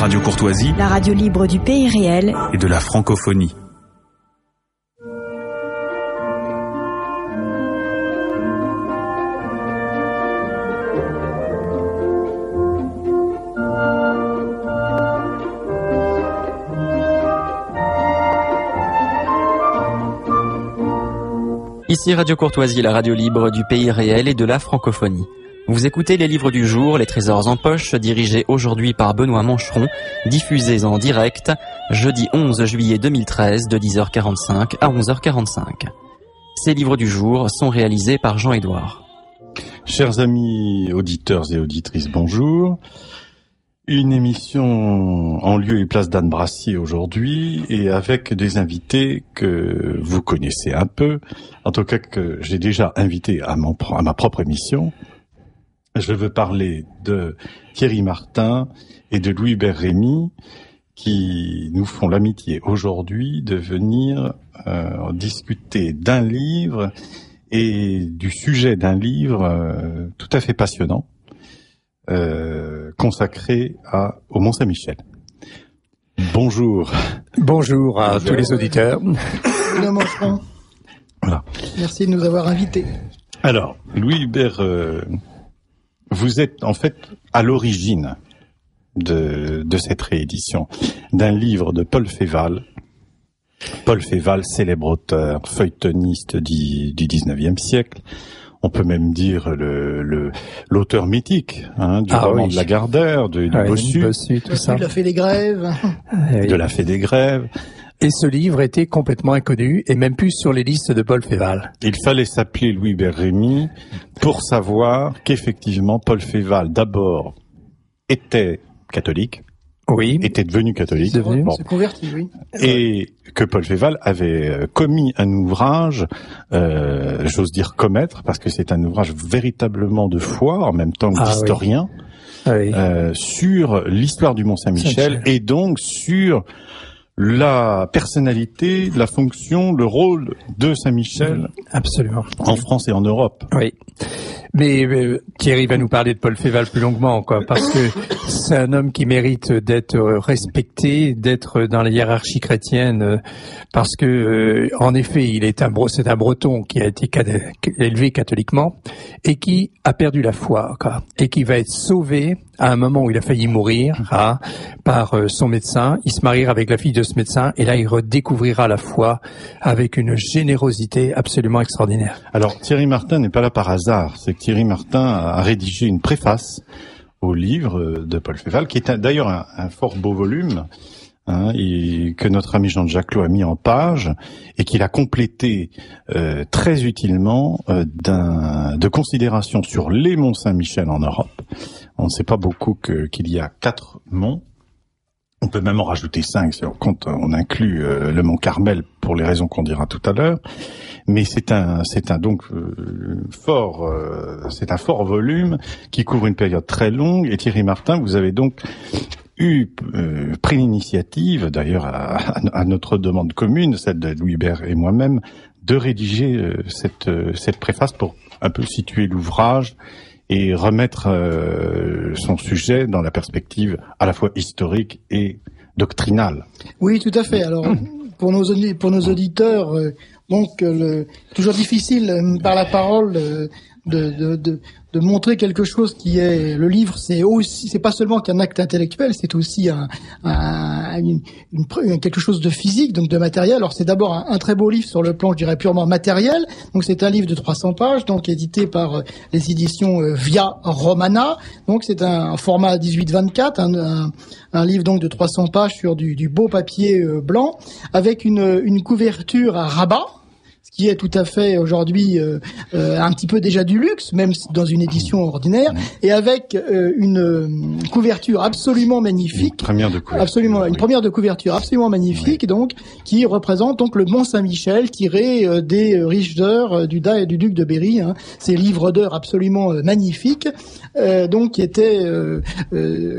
Radio Courtoisie, la radio libre du pays réel et de la francophonie. Ici Radio Courtoisie, la radio libre du pays réel et de la francophonie. Vous écoutez les livres du jour, les trésors en poche, dirigés aujourd'hui par Benoît Mancheron, diffusés en direct, jeudi 11 juillet 2013 de 10h45 à 11h45. Ces livres du jour sont réalisés par Jean-Édouard. Chers amis auditeurs et auditrices, bonjour. Une émission en lieu et place d'Anne Brassier aujourd'hui et avec des invités que vous connaissez un peu, en tout cas que j'ai déjà invité à, à ma propre émission. Je veux parler de Thierry Martin et de Louis Rémy qui nous font l'amitié aujourd'hui de venir euh, discuter d'un livre et du sujet d'un livre euh, tout à fait passionnant euh, consacré à, au Mont Saint-Michel. Bonjour. Bonjour à tous les auditeurs. Voilà. Merci de nous avoir invités. Alors, Louis Hubert, euh, vous êtes en fait à l'origine de, de cette réédition d'un livre de Paul Féval. Paul Féval, célèbre auteur, feuilletoniste du, du 19e siècle, on peut même dire le l'auteur mythique hein, du ah roman de Lagardère, de, du ah Bossu, tout ça. de la Fée des Grèves, de la Fée des Grèves. Et ce livre était complètement inconnu et même plus sur les listes de Paul Féval. Il fallait s'appeler Louis Berrémy pour savoir qu'effectivement Paul Féval d'abord était catholique, oui. était devenu catholique, devenu. Bon. converti, oui. Et que Paul Féval avait euh, commis un ouvrage, euh, j'ose dire commettre, parce que c'est un ouvrage véritablement de foi en même temps que ah d'historien, ah oui. euh, sur l'histoire du Mont Saint-Michel et donc sur la personnalité, la fonction, le rôle de Saint-Michel. Absolument. En France et en Europe. Oui. Mais euh, Thierry va nous parler de Paul Féval plus longuement, quoi, parce que c'est un homme qui mérite d'être respecté, d'être dans la hiérarchie chrétienne, euh, parce que, euh, en effet, il est un c'est un Breton qui a été élevé catholiquement et qui a perdu la foi, quoi, et qui va être sauvé à un moment où il a failli mourir hein, par son médecin. Il se mariera avec la fille de médecin et là il redécouvrira la foi avec une générosité absolument extraordinaire. Alors Thierry Martin n'est pas là par hasard. C'est Thierry Martin a rédigé une préface au livre de Paul Féval, qui est d'ailleurs un, fort beau volume, hein, que notre ami Jean-Jacques a mis en page, et qu'il a complété euh, très utilement euh, de considérations sur les monts Saint-Michel en Europe. On ne sait pas beaucoup qu'il y a quatre monts, on peut même en rajouter cinq si on compte, on inclut euh, le mont Carmel pour les raisons qu'on dira tout à l'heure. Mais c'est un, c'est un donc euh, fort, euh, c'est un fort volume qui couvre une période très longue. Et Thierry Martin, vous avez donc eu pris l'initiative, d'ailleurs à, notre demande commune, celle de Louis Hubert et moi-même, de rédiger cette, cette préface pour un peu situer l'ouvrage et remettre euh, son sujet dans la perspective à la fois historique et doctrinale. Oui, tout à fait. Alors, pour nos, pour nos auditeurs, euh, donc, le, toujours difficile euh, par la parole de, de, de, de montrer quelque chose qui est le livre c'est aussi c'est pas seulement qu'un acte intellectuel c'est aussi un, un une, quelque chose de physique donc de matériel. Alors c'est d'abord un, très beau livre sur le plan je dirais purement matériel. Donc c'est un livre de 300 pages donc édité par euh, les éditions euh, Via Romana. Donc c'est un, format 18-24 un, livre donc de 300 pages sur du, du beau papier euh, blanc avec une, une couverture à rabat qui est tout à fait aujourd'hui euh, euh, un petit peu déjà du luxe, même dans une édition ordinaire, et avec euh, une couverture absolument magnifique. Une première de couverture. Absolument, une première de couverture absolument magnifique, donc qui représente donc le Mont Saint-Michel tiré des riches d'heures du Da et du duc de Berry. Hein, ces livres d'heures absolument magnifiques, donc qui étaient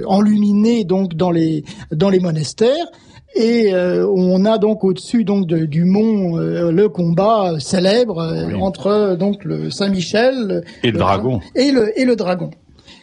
enluminés donc dans les dans les monastères et euh, on a donc au-dessus donc du mont euh, le combat célèbre euh, entre donc le Saint-Michel et le, dragon et le et le dragon.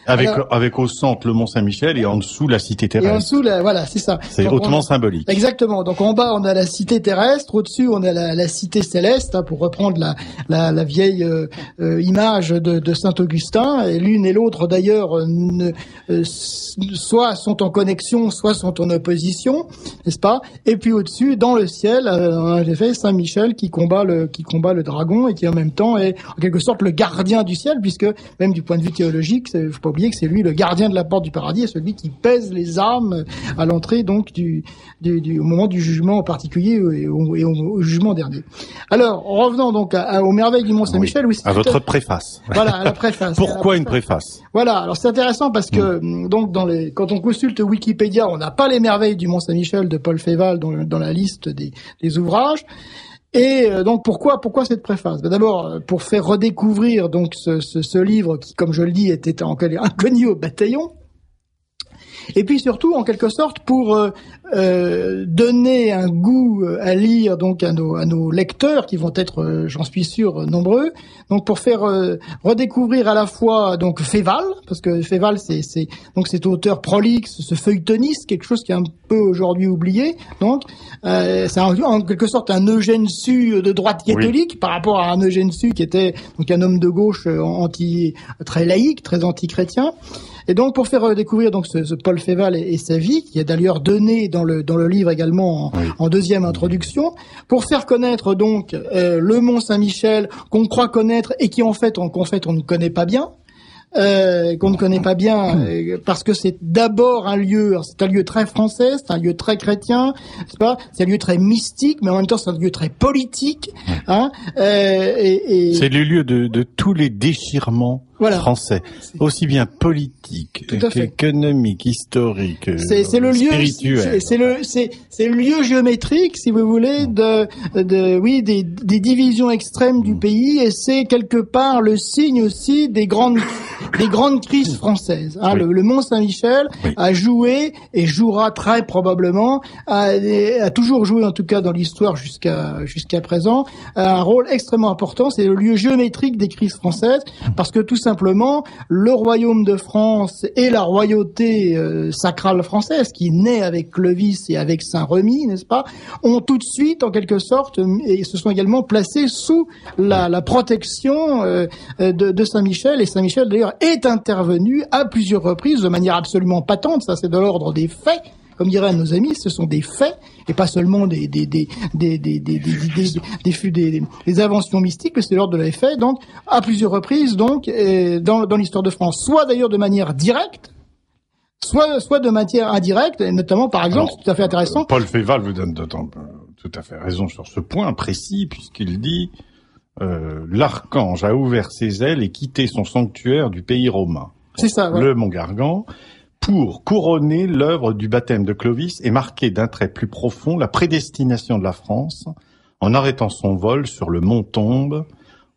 Avec, Alors- avec au centre le Mont Saint-Michel et en dessous la cité Et en terrestre. dessous, la- voilà, c'est ça. C'est on- hautement symbolique. Exactement. Donc en bas, on a la cité terrestre, au-dessus, on a la, la cité céleste, hein, pour reprendre la, la, la vieille euh, euh, image de, de Saint Augustin. Et l'une et l'autre, d'ailleurs, euh, ne- euh, soit sont en connexion, soit sont en opposition, n'est-ce pas? Et puis au-dessus, dans le ciel, euh, en effet, Saint Michel qui combat le qui combat le dragon et qui en même temps est en quelque sorte le gardien du ciel, puisque même du point de vue théologique, il faut pas oublier que c'est lui le gardien de la porte du paradis et celui qui pèse les armes à l'entrée donc du, du, du- au moment du jugement en particulier et au, et au- au jugement dernier. Alors revenons donc à, à- aux merveilles du Mont Saint-Michel. Oui, À votre préface. voilà à la préface. Pourquoi une préface? Voilà, alors c'est intéressant parce que hum, donc dans les quand on consulte Wikipédia, on n'a pas les merveilles du Mont Saint-Michel de Paul Féval dans, dans la liste des, des ouvrages. Et euh, donc pourquoi pourquoi cette préface? Ben D'abord euh, pour faire redécouvrir donc ce, ce, ce livre qui, comme je le dis, était inconnu au bataillon. Et puis surtout, en quelque sorte, pour euh, euh, donner un goût euh, à lire donc à nos, à nos lecteurs qui vont être, euh, j'en suis sûr, nombreux. Donc pour faire euh, redécouvrir à la fois donc Féval, parce que Féval c'est c'est donc cet auteur prolixe, ce feuilletoniste, quelque chose qui est un peu aujourd'hui oublié. Donc euh, c'est en, quelque sorte un Eugène Sue de droite Oui. catholique par rapport à un Eugène Sue qui était donc un homme de gauche anti très laïque, très anti-chrétien. Et donc pour faire euh, découvrir donc ce, ce Paul Féval et, et sa vie, qui est d'ailleurs donné dans le dans le livre également en, Oui. en deuxième introduction, pour faire connaître donc euh, le Mont Saint-Michel qu'on croit connaître et qui en fait on qu'en fait on ne connaît pas bien. Euh, qu'on ne connaît pas bien euh, parce que c'est d'abord un lieu, c'est un lieu très français, c'est un lieu très chrétien, c'est pas, c'est un lieu très mystique, mais en même temps c'est un lieu très politique, hein, euh, et, et C'est le lieu de, de tous les déchirements Voilà. français, aussi bien fait. qu'économiques, historiques, c'est le lieu c'est- le c'est c'est le lieu géométrique si vous voulez de de oui des des divisions extrêmes du pays et c'est quelque part le signe aussi des grandes des grandes crises françaises hein, Oui. le, le Mont Saint-Michel Oui. a joué et jouera très probablement a, a toujours joué en tout cas dans l'histoire jusqu'à jusqu'à présent un rôle extrêmement important c'est le lieu géométrique des crises françaises parce que tout simplement le royaume de France et la royauté euh, sacrale française qui naît avec Clovis et avec Saint-Remy, n'est-ce pas, ont tout de suite en quelque sorte et se sont également placés sous la, la protection euh, euh, de, de Saint-Michel. Et Saint-Michel d'ailleurs est intervenu à plusieurs reprises de manière absolument patente, ça c'est de l'ordre des faits comme diraient nos amis, ce sont des faits et pas seulement des des des des des des des, des, des, inventions mystiques, mais c'est l'ordre de les faits. Donc à plusieurs reprises, donc dans dans l'histoire de France, soit d'ailleurs de manière directe, soit soit de manière indirecte, et notamment par exemple, c'est tout à fait intéressant. Paul Féval vous donne euh, tout à fait raison sur ce point précis, puisqu'il dit euh, l'archange a ouvert ses ailes et quitté son sanctuaire du pays romain, C'est ça. le Mont Gargan, pour couronner l'œuvre du baptême de Clovis et marquer d'un trait plus profond la prédestination de la France en arrêtant son vol sur le mont Tombe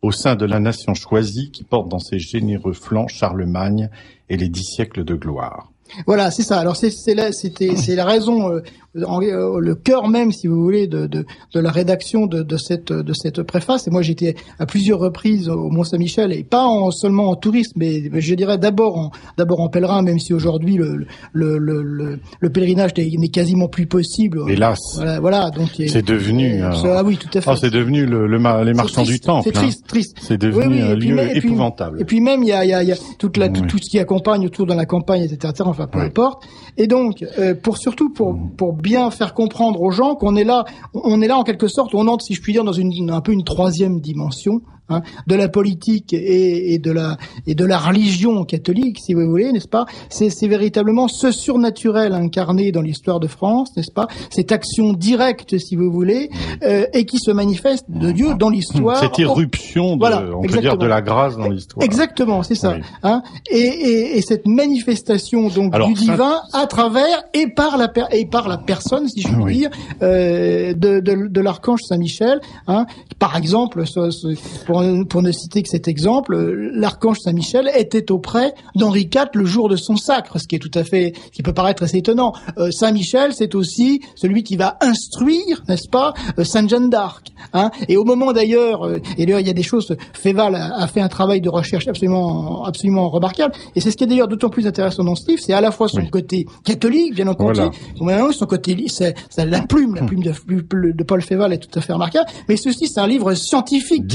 au sein de la nation choisie qui porte dans ses généreux flancs Charlemagne et les dix siècles de gloire. Voilà, c'est ça. Alors c'est c'est la raison, euh, en- euh, le cœur même, si vous voulez, de de, de la rédaction de, de cette de cette préface. Et moi, j'étais à plusieurs reprises au Mont Saint-Michel et pas en, seulement en tourisme, mais je dirais d'abord en d'abord en pèlerin, même si aujourd'hui le le, le le le pèlerinage n'est quasiment plus possible. Hélas, Voilà, voilà. Donc c'est devenu, euh, euh, ah oui, tout à fait. oh, c'est devenu le, le les marchands du triste, temple. C'est hein. triste, triste. C'est devenu Oui, oui, un lieu même- et puis- épouvantable. Et puis même, il y a, il y a, y a toute la, tout, ce qui accompagne autour de la campagne, etc. etc. enfin, peu importe. Et donc, euh, pour surtout pour pour bien faire comprendre aux gens qu'on est là, on est là en quelque sorte, on entre, si je puis dire, dans une un peu une troisième dimension. Hein, de la politique et, et de la et de la religion catholique, si vous voulez, n'est-ce pas? C'est véritablement ce surnaturel incarné dans l'histoire de France, n'est-ce pas? Cette action directe, si vous voulez, euh, et qui se manifeste de Dieu dans l'histoire. Cette irruption, de, Voilà, on peut dire, de la grâce dans l'histoire. Exactement, c'est ça. Oui. Hein et, et, et cette manifestation donc Alors, du ça- divin à travers et par la per- et par la personne, si je puis Oui. dire, euh, de, de, de l'archange Saint Michel. Hein, par exemple, ce- ce- pour ne citer que cet exemple, l'archange Saint-Michel était auprès d'Henri IV le jour de son sacre, ce qui est tout à fait, ce qui peut paraître assez étonnant. Euh, Saint-Michel, c'est aussi celui qui va instruire, n'est-ce pas, euh, Sainte Jeanne d'Arc. Hein et au moment d'ailleurs, euh, et d'ailleurs il y a des choses, Féval a, a, fait un travail de recherche absolument, absolument remarquable. Et c'est ce qui est d'ailleurs d'autant plus intéressant dans ce livre, c'est à la fois son côté catholique, bien entendu, voilà. son côté, c'est la plume, la plume de, de Paul Féval est tout à fait remarquable. Mais ceci, c'est un livre scientifique,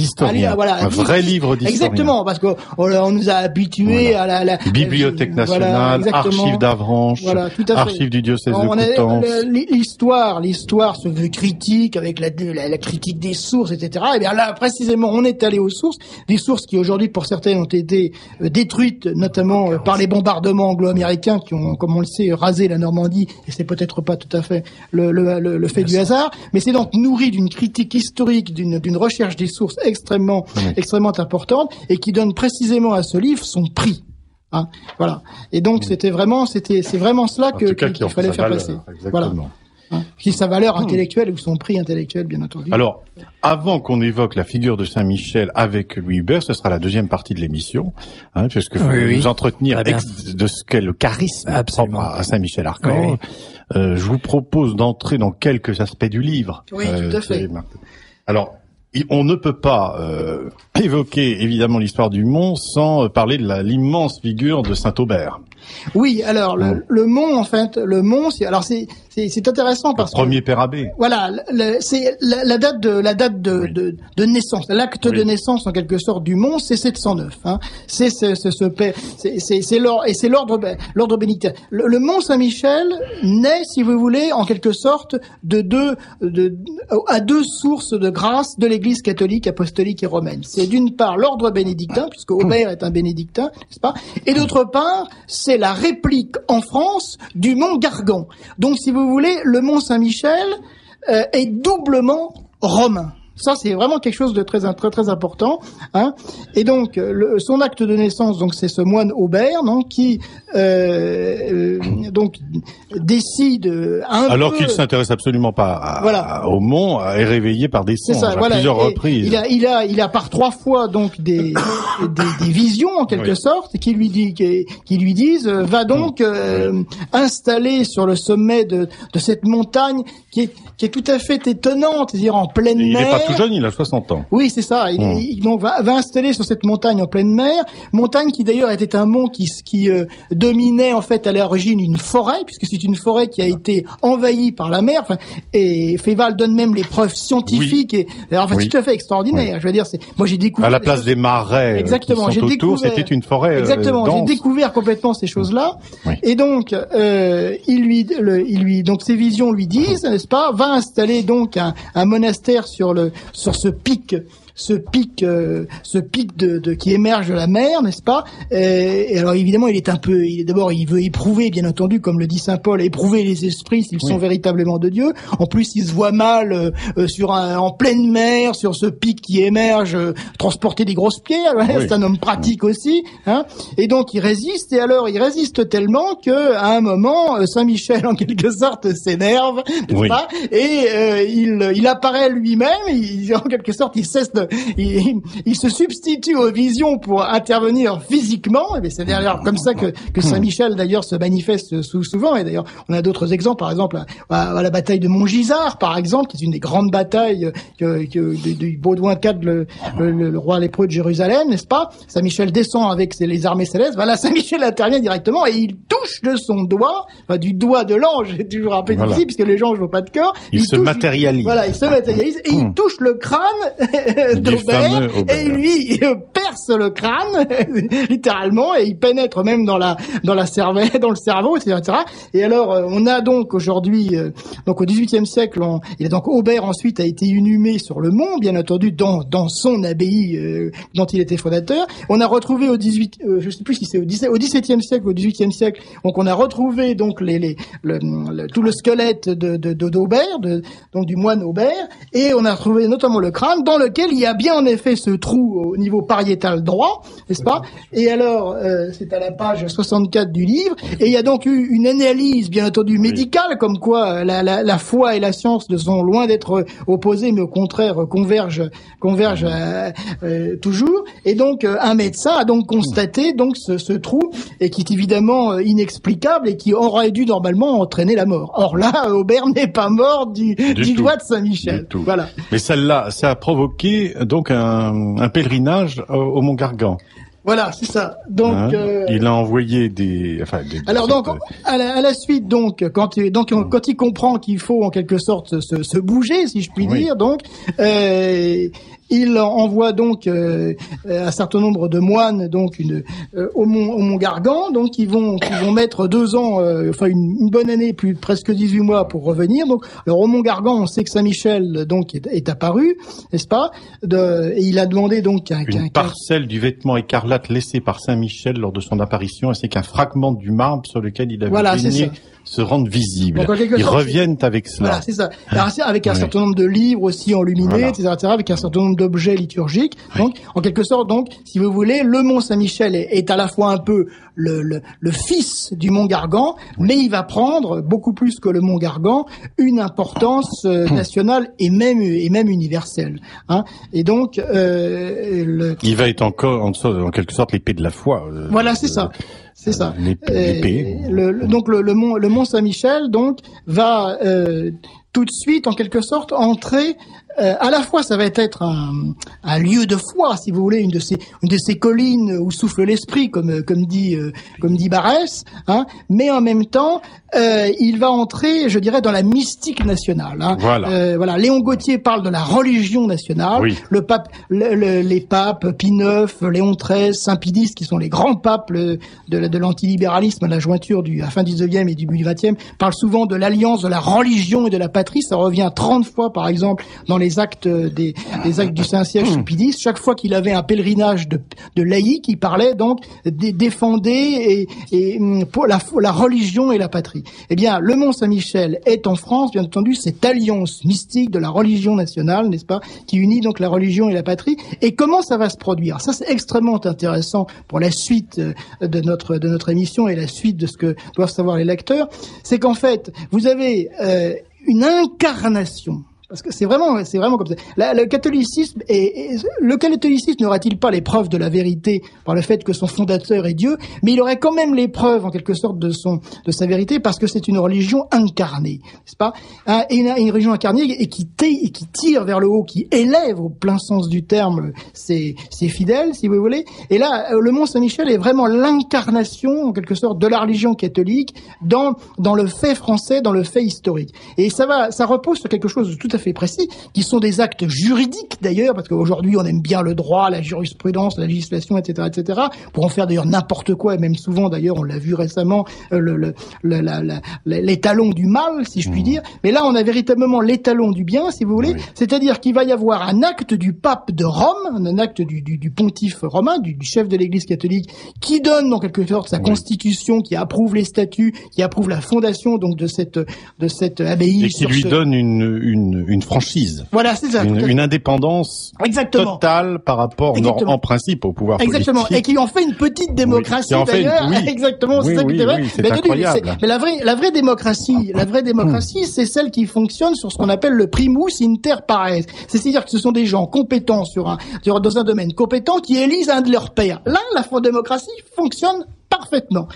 voilà, un vrai livre d'historien. Exactement, parce qu'on on nous a habitués à la, la, bibliothèque nationale, archives d'Avranches, voilà, archives du diocèse de Coutances. L'histoire, l'histoire se veut critique avec la, la, critique des sources, etc. Et bien là, précisément, on est allé aux sources, des sources qui aujourd'hui, pour certaines, ont été euh, détruites, notamment euh, par les bombardements anglo-américains qui ont, comme on le sait, rasé la Normandie. Et c'est peut-être pas tout à fait le, le, le, fait du hasard, mais c'est donc nourri d'une critique historique, d'une recherche des sources extrêmement, extrêmement importante, et qui donne précisément à ce livre son prix. Hein, voilà. Et donc c'était vraiment, c'était, c'est vraiment cela que qu'il fallait faire passer. Voilà. Hein, qui sa valeur hmm. intellectuelle ou son prix intellectuel, bien entendu. Alors, avant qu'on évoque la figure de Saint-Michel avec Louis Hubert, ce sera la deuxième partie de l'émission, hein, puisque vous nous entretenir de ce qu'est le charisme propre à Saint-Michel Archange. Euh, je vous propose d'entrer dans quelques aspects du livre. Oui, tout à euh, fait. Alors, on ne peut pas euh, évoquer évidemment l'histoire du Mont sans euh, parler de l'immense figure de Saint Aubert. Oui, alors le, le, Mont en fait, le Mont, alors c'est c'est intéressant parce que premier père abbé. Voilà, c'est la, la, date de la date de, de, de naissance, l'acte de naissance en quelque sorte du Mont, c'est 709. Hein. C'est ce, c'est l'ordre et c'est l'ordre l'ordre bénédictin. Le, Mont Saint-Michel naît, si vous voulez, en quelque sorte de deux de, à deux sources de grâce de l'Église catholique, apostolique et romaine. C'est d'une part l'ordre bénédictin, puisque Aubert est un bénédictin, n'est-ce pas? Et d'autre part, c'est la réplique en France du Mont Gargan. Donc, si vous voulez, le Mont Saint-Michel euh, est doublement romain. Ça, c'est vraiment quelque chose de très très très important. Hein. Et donc, le, son acte de naissance, donc c'est ce moine Aubert, non, qui euh, euh donc décide un alors qu'il s'intéresse absolument pas à, voilà. au mont, est réveillé par des songes à plusieurs reprises. Il a, il a, il a par trois fois donc des des, des, visions en quelque sorte qui lui dit qui, qui lui disent euh, va donc euh, installer sur le sommet de de cette montagne qui est qui est tout à fait étonnante, c'est-à-dire en pleine mer tout jeune, il a 60 ans. Oui, c'est ça. Il, hmm. donc va, va, installer sur cette montagne en pleine mer, montagne qui d'ailleurs était un mont qui, qui euh, dominait en fait à l'origine une forêt, puisque c'est une forêt qui a été envahie par la mer. Et Féval donne même les preuves scientifiques. Et alors, enfin, tout à fait extraordinaire. Je veux dire, c'est moi j'ai découvert à la place des marais. Euh, Exactement. J'ai découvert. C'était une forêt. Euh, Exactement. J'ai découvert complètement ces choses-là. Et donc, euh, il lui, le, il lui, donc ses visions lui disent, n'est-ce pas, va installer donc un, un monastère sur le sur ce pic ce pic, euh, ce pic de, de, qui émerge de la mer, n'est-ce pas? Et, alors évidemment, il est un peu, il d'abord, il veut éprouver, bien entendu, comme le dit saint Paul, éprouver les esprits s'ils sont véritablement de Dieu. En plus, il se voit mal euh, euh, sur un, en pleine mer, sur ce pic qui émerge, transporter des grosses pierres. C'est un homme pratique aussi, hein et donc il résiste. Et alors, il résiste tellement que à un moment, Saint Michel, en quelque sorte, s'énerve, n'est-ce pas? Et il, il apparaît lui-même. en quelque sorte, il cesse de il, se substitue aux visions pour intervenir physiquement. Et c'est d'ailleurs comme ça que, que Saint Michel d'ailleurs se manifeste souvent. Et d'ailleurs, on a d'autres exemples, par exemple à, la bataille de Montgisard, par exemple, qui est une des grandes batailles que, que du Baudouin IV, le, le, roi lépreux de Jérusalem, n'est-ce pas? Saint Michel descend avec les armées célestes. Voilà, Saint Michel intervient directement et il touche de son doigt, du doigt de l'ange, toujours un peu difficile puisque les anges n'ont pas de corps. Il, se matérialise. Voilà, il se matérialise et il hmm. touche le crâne et lui il perce le crâne littéralement et il pénètre même dans la dans la cervelle, dans le cerveau, etc., Et alors euh, on a donc aujourd'hui, euh, donc au XVIIIe siècle, on, il a donc Aubert ensuite a été inhumé sur le mont, bien entendu dans dans son abbaye euh, dont il était fondateur. On a retrouvé au 18, je sais plus si c'est au 17, au XVIIe siècle, ou au XVIIIe siècle, donc on a retrouvé donc les, les le, tout le squelette de d'Aubert, de, donc du moine Aubert, et on a retrouvé notamment le crâne dans lequel il y a bien en effet ce trou au niveau pariétal droit, n'est-ce pas? Et alors, euh, c'est à la page 64 du livre, et il y a donc eu une analyse, bien entendu, médicale, comme quoi la, la, la foi et la science ne sont loin d'être opposées, mais au contraire convergent, convergent euh, euh, toujours. Et donc, euh, un médecin a donc constaté donc ce, ce trou, et qui est évidemment euh, inexplicable et qui aurait dû normalement entraîner la mort. Or là, Aubert n'est pas mort du, Du doigt de Saint-Michel. Voilà. Mais celle-là, ça a provoqué donc un, un pèlerinage au, au Mont Gargan. Voilà, c'est ça. Donc, Hein euh, il a envoyé des. Enfin, des- Alors donc à la, à la suite donc quand il, donc quand il comprend qu'il faut en quelque sorte se, se bouger si je puis Oui. dire donc euh, il envoie donc euh, un certain nombre de moines donc une euh, au mont au mont Gargan donc ils vont qui vont mettre deux ans euh, enfin une, une bonne année plus presque 18 mois pour revenir donc alors au mont Gargan on sait que Saint Michel donc est, est apparu n'est-ce pas? De, et il a demandé donc qu'un- Une parcelle du vêtement écarlate laissé par Saint Michel lors de son apparition, ainsi qu'un fragment du marbre sur lequel il avait Voilà. Se rendre visible. Donc, Ils sorte, reviennent avec cela. Voilà, c'est ça. Alors, c'est avec un certain nombre de livres aussi enluminés, Voilà. etc., etc., avec un certain nombre d'objets liturgiques. Donc, en quelque sorte, donc, si vous voulez, le Mont Saint-Michel est, est à la fois un peu le, le, le fils du Mont Gargan, mais il va prendre beaucoup plus que le Mont Gargan une importance euh, nationale et même et même universelle. Hein. Et donc, euh, le, Il va être encore en, en quelque sorte l'épée de la foi. euh, voilà, c'est ça. C'est ça. L'épée. Euh, l'épée. le- le- donc le, le mont, le mont Saint-Michel donc va euh, tout de suite en quelque sorte entrer. Euh, à la fois, ça va être un, un lieu de foi, si vous voulez, une de ces, une de ces collines où souffle l'esprit, comme comme dit euh, comme dit Barès. Hein, mais en même temps, euh, il va entrer, je dirais, dans la mystique nationale. Hein. Voilà. Euh, voilà. Léon Gauthier parle de la religion nationale. Oui. Le pape, le- le- les papes Pie IX, Léon XIII, Saint Pie X, qui sont les grands papes le- de, de l'antilibéralisme à la jointure du à la fin du 19e et du début du 20e, parlent souvent de l'alliance de la religion et de la patrie. Ça revient 30 fois, par exemple, dans les actes des, actes du Saint-Siège Pie X. Chaque fois qu'il avait un pèlerinage de, de laïcs, il parlait donc des défendait et, et hum, pour la, la religion et la patrie. Eh bien, le Mont Saint-Michel est en France, bien entendu, cette alliance mystique de la religion nationale, n'est-ce pas, qui unit donc la religion et la patrie. Et comment ça va se produire? Ça, c'est extrêmement intéressant pour la suite euh, de notre de notre émission et la suite de ce que doivent savoir les lecteurs. C'est qu'en fait, vous avez euh, une incarnation. Parce que c'est vraiment, c'est vraiment comme ça. Le catholicisme est, le catholicisme n'aurait-il pas les preuves de la vérité par le fait que son fondateur est Dieu, mais il aurait quand même les preuves en quelque sorte de son, de sa vérité parce que c'est une religion incarnée, n'est-ce pas? Hein, Et une, religion incarnée et qui, et qui tire vers le haut, qui élève au plein sens du terme ses, fidèles, si vous voulez. Et là, euh, le Mont Saint-Michel est vraiment l'incarnation en quelque sorte de la religion catholique dans dans le fait français, dans le fait historique. Et ça va, ça repose sur quelque chose de tout à fait précis, qui sont des actes juridiques d'ailleurs, parce qu'aujourd'hui on aime bien le droit, la jurisprudence, la législation, etc., etc. Pour en faire d'ailleurs n'importe quoi, et même souvent d'ailleurs, on l'a vu récemment, euh, le, le, le- la- la- la- l'étalon du mal, si je puis dire. Mais là, on a véritablement l'étalon du bien, si vous voulez. Oui. C'est-à-dire qu'il va y avoir un acte du pape de Rome, un acte du, du, du pontife romain, du, du chef de l'Église catholique, qui donne en quelque sorte sa Oui. constitution, qui approuve les statuts, qui approuve la fondation donc de cette de cette abbaye. Et qui lui ce- donne une, une, une franchise, Voilà, c'est ça. une, indépendance Exactement. totale par rapport, Exactement. en principe, au pouvoir Exactement, et politique. qui en fait une petite démocratie une- d'ailleurs. oui. Exactement, c'est ça qui était vrai. mais, incroyable. la vraie, la vraie démocratie, la vraie démocratie, c'est celle qui fonctionne sur ce qu'on appelle le primus inter pares. C'est-à-dire que ce sont des gens compétents sur un, sur- dans un domaine compétent qui élisent un de leurs pairs. Là, la démocratie fonctionne parfaitement.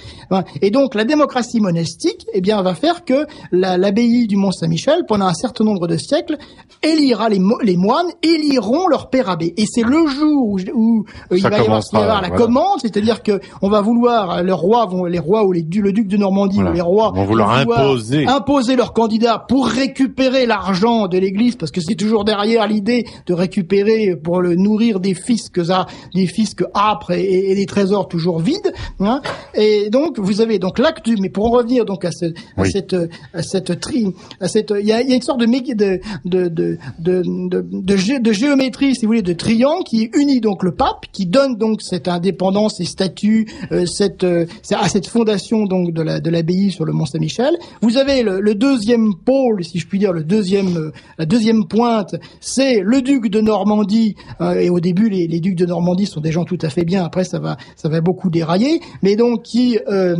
Et donc la démocratie monastique, eh bien, va faire que la- l'abbaye du Mont Saint-Michel, pendant un certain nombre de siècles, élira les, mo- les moines, éliront leur père abbé. Et c'est le jour où, où, euh, il va y avoir, y la voilà. commande, c'est-à-dire que on va vouloir, euh, les rois vont, les rois ou les le duc de Normandie Voilà. ou les rois vont vouloir imposer. imposer leur candidat pour récupérer l'argent de l'Église, parce que c'est toujours derrière l'idée de récupérer pour le nourrir des fiscs, à- des fiscs âpres et, et des trésors toujours vides. hein. Et donc vous avez donc l'acte du. Mais pour en revenir donc à, ce, à Oui. cette à cette tri, à cette il y a, il y a une sorte de de de de de, de, de gé- de géométrie si vous voulez de triangle qui unit donc le pape, qui donne donc cette indépendance, ces statuts, euh, cette euh, à cette fondation donc de la de l'abbaye sur le Mont Saint-Michel. Vous avez le, le deuxième pôle, si je puis dire, le deuxième euh, la deuxième pointe, c'est le duc de Normandie. euh, et au début, les, les ducs de Normandie sont des gens tout à fait bien. Après, ça va ça va beaucoup dérailler, mais donc qui euh,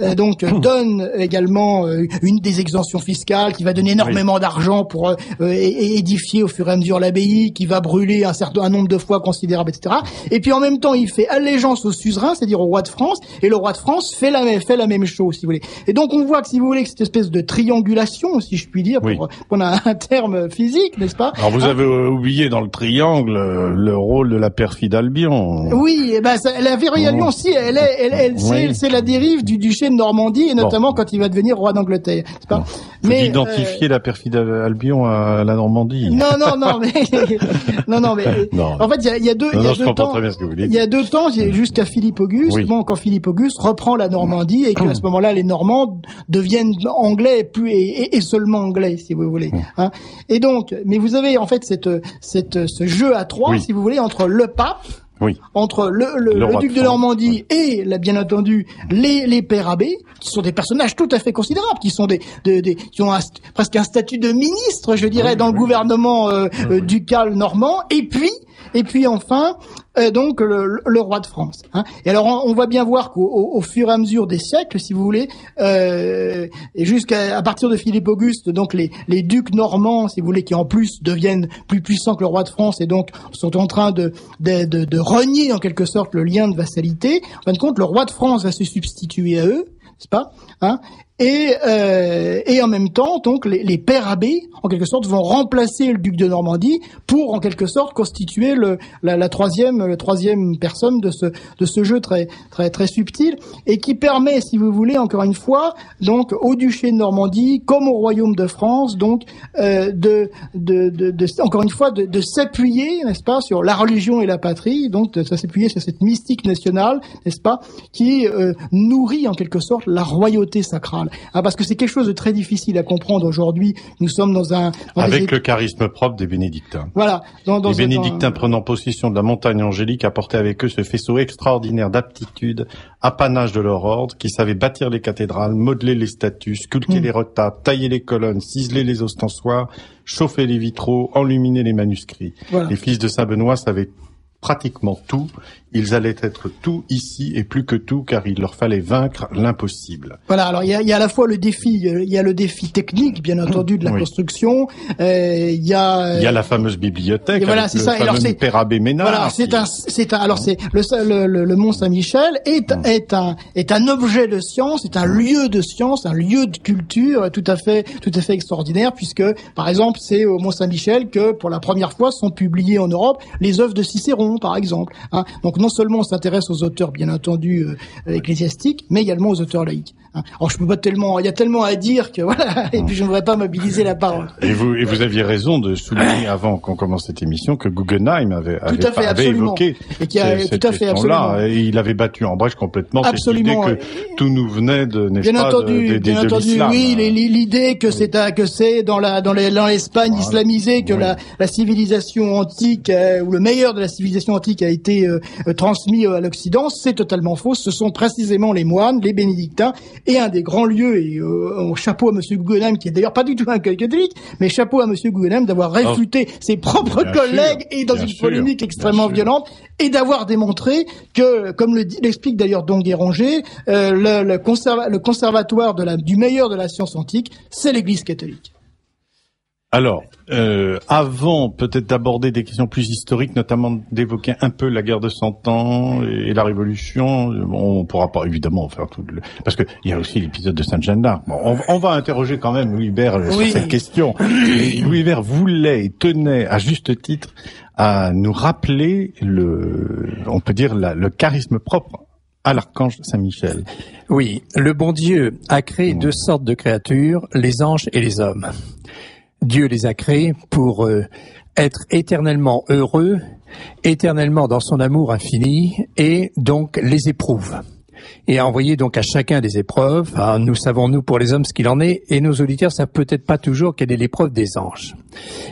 euh, donc donne également euh, une des exemptions fiscales, qui va donner énormément d'argent pour édifier au fur et à mesure l'abbaye, qui va brûler un certain un nombre de fois considérable, etc. Et puis en même temps, il fait allégeance au suzerain, c'est-à-dire au roi de France, et le roi de France fait la même fait la même chose, si vous voulez. Et donc on voit que si vous voulez que cette espèce de triangulation, si je puis dire, Oui. pour prendre un, un terme physique, n'est-ce pas? Alors vous avez euh, oublié dans le triangle le rôle de la perfide Albion. Oui, eh ben, ça, la Vérille à Lyon aussi, elle est, elle, elle, Oui. c'est la dérive du duché de Normandie, et notamment quand il va devenir roi d'Angleterre, pas Vous Mais, identifiez la perfide Al- Albion à la Normandie. euh, non, non, non, mais non, non, mais Non. en fait, il y a, il y a deux, il y a non, je deux comprends temps. très bien ce que vous voulez Il y a deux temps, a jusqu'à Philippe Auguste, Oui. bon, quand Philippe Auguste reprend la Normandie et qu'à ce moment-là, les Normands deviennent anglais et, plus, et, et- et seulement anglais, si vous voulez. Hein. Et donc, mais vous avez en fait cette, cette, ce jeu à trois, Oui. si vous voulez, entre le pape, Oui. entre le, le, Le le roi duc de. Normandie et, là, bien entendu, les, les pères abbés, qui sont des personnages tout à fait considérables, qui sont des, des, des- qui ont un presque un statut de ministre, je dirais, dans le gouvernement euh, euh, ducal normand, et puis, et puis enfin, euh, donc le, roi de France. hein. Et alors, on, on va bien voir qu'au au, au fur et à mesure des siècles, si vous voulez, euh, jusqu'à partir de Philippe Auguste, donc les, les ducs normands, si vous voulez, qui en plus deviennent plus puissants que le roi de France, et donc sont en train de, de, de, de renier en quelque sorte le lien de vassalité. En fin de compte, le roi de France va se substituer à eux, n'est-ce pas hein et, euh, et en même temps, donc les, les pères abbés, en quelque sorte, vont remplacer le duc de Normandie pour, en quelque sorte, constituer le, la, la troisième, la troisième personne de ce de ce jeu très très très subtil et qui permet, si vous voulez, encore une fois, donc au duché de Normandie comme au royaume de France, donc euh, de, de, de, encore une fois, de, de s'appuyer, n'est-ce pas, sur la religion et la patrie, donc de, de s'appuyer sur cette mystique nationale, n'est-ce pas, qui euh, nourrit en quelque sorte la royauté sacrale. Ah, parce que c'est quelque chose de très difficile à comprendre aujourd'hui. Nous sommes dans un dans Avec le charisme propre des bénédictins. voilà dans, dans Les bénédictins prenant possession de la montagne angélique apportaient avec eux ce faisceau extraordinaire d'aptitude, apanage de leur ordre, qui savait bâtir les cathédrales, modeler les statues, sculpter Mm. les retables, tailler les colonnes, ciseler les ostensoirs, chauffer les vitraux, enluminer les manuscrits. Voilà. Les fils de Saint-Benoît savaient pratiquement tout. Ils allaient être tout ici et plus que tout, car il leur fallait vaincre l'impossible. Voilà, alors il y a, y a à la fois le défi, euh, il y a le défi technique, bien entendu, de la Oui. construction. Euh, il y a, Il y a la fameuse bibliothèque, Et voilà, c'est le ça. Et alors, c'est- Père Abbé Ménard. Voilà, c'est un, c'est un. Alors c'est le, le, le, le Mont Saint-Michel est Mm. est un est un objet de science, est un lieu de science, un lieu de culture euh, tout à fait tout à fait extraordinaire puisque par exemple c'est au Mont Saint-Michel que pour la première fois sont publiées en Europe les œuvres de Cicéron par exemple. hein. Donc non seulement on s'intéresse aux auteurs bien entendu euh, ecclésiastiques, mais également aux auteurs laïcs. hein. Alors je peux pas tellement, il y a tellement à dire que voilà, et puis je ne voudrais pas mobiliser la parole. Et vous, et vous aviez raison de souligner avant qu'on commence cette émission que Guggenheim avait, avait, à fait, avait absolument. évoqué Et qui a- cette tout à fait, absolument. et il avait battu en brèche complètement Absolument. cette idée que tout nous venait de, n'est-ce Bien pas, entendu, de, de- bien de entendu, oui, l'idée que c'est que c'est dans la dans les- dans l'Espagne Voilà. islamisée que Oui. la, la civilisation antique euh, ou le meilleur de la civilisation antique a été euh, transmis euh, à l'Occident, c'est totalement faux. Ce sont précisément les moines, les bénédictins, et un des grands lieux. Et euh, chapeau à Monsieur Guggenheim, qui est d'ailleurs pas du tout un catholique, mais chapeau à Monsieur Guggenheim d'avoir réfuté ses propres Bien collègues sûr, et dans une sûr, polémique extrêmement violente et d'avoir démontré que, comme le l'explique d'ailleurs Don Guéranger, euh, le, le, conserva- le conservatoire de la, du meilleur de la science antique, c'est l'Église catholique. Alors, euh, avant peut-être d'aborder des questions plus historiques, notamment d'évoquer un peu la guerre de Cent Ans et, et la Révolution, bon, on pourra pas évidemment faire tout le... Parce qu'il y a aussi l'épisode de Sainte-Jeanne d'Arc. Bon, on, on va interroger quand même Louis Hubert euh, Oui. sur cette question. Et Louis Hubert voulait et tenait, à juste titre, à nous rappeler le, on peut dire, la- le charisme propre à l'archange Saint-Michel. Oui, le bon Dieu a créé deux sortes de créatures, les anges et les hommes. Dieu les a créés pour euh, être éternellement heureux, éternellement dans son amour infini, et donc les éprouve. et a envoyé donc à chacun des épreuves. Ah, nous savons, nous, pour les hommes, ce qu'il en est, et nos auditeurs savent peut-être pas toujours quelle est l'épreuve des anges.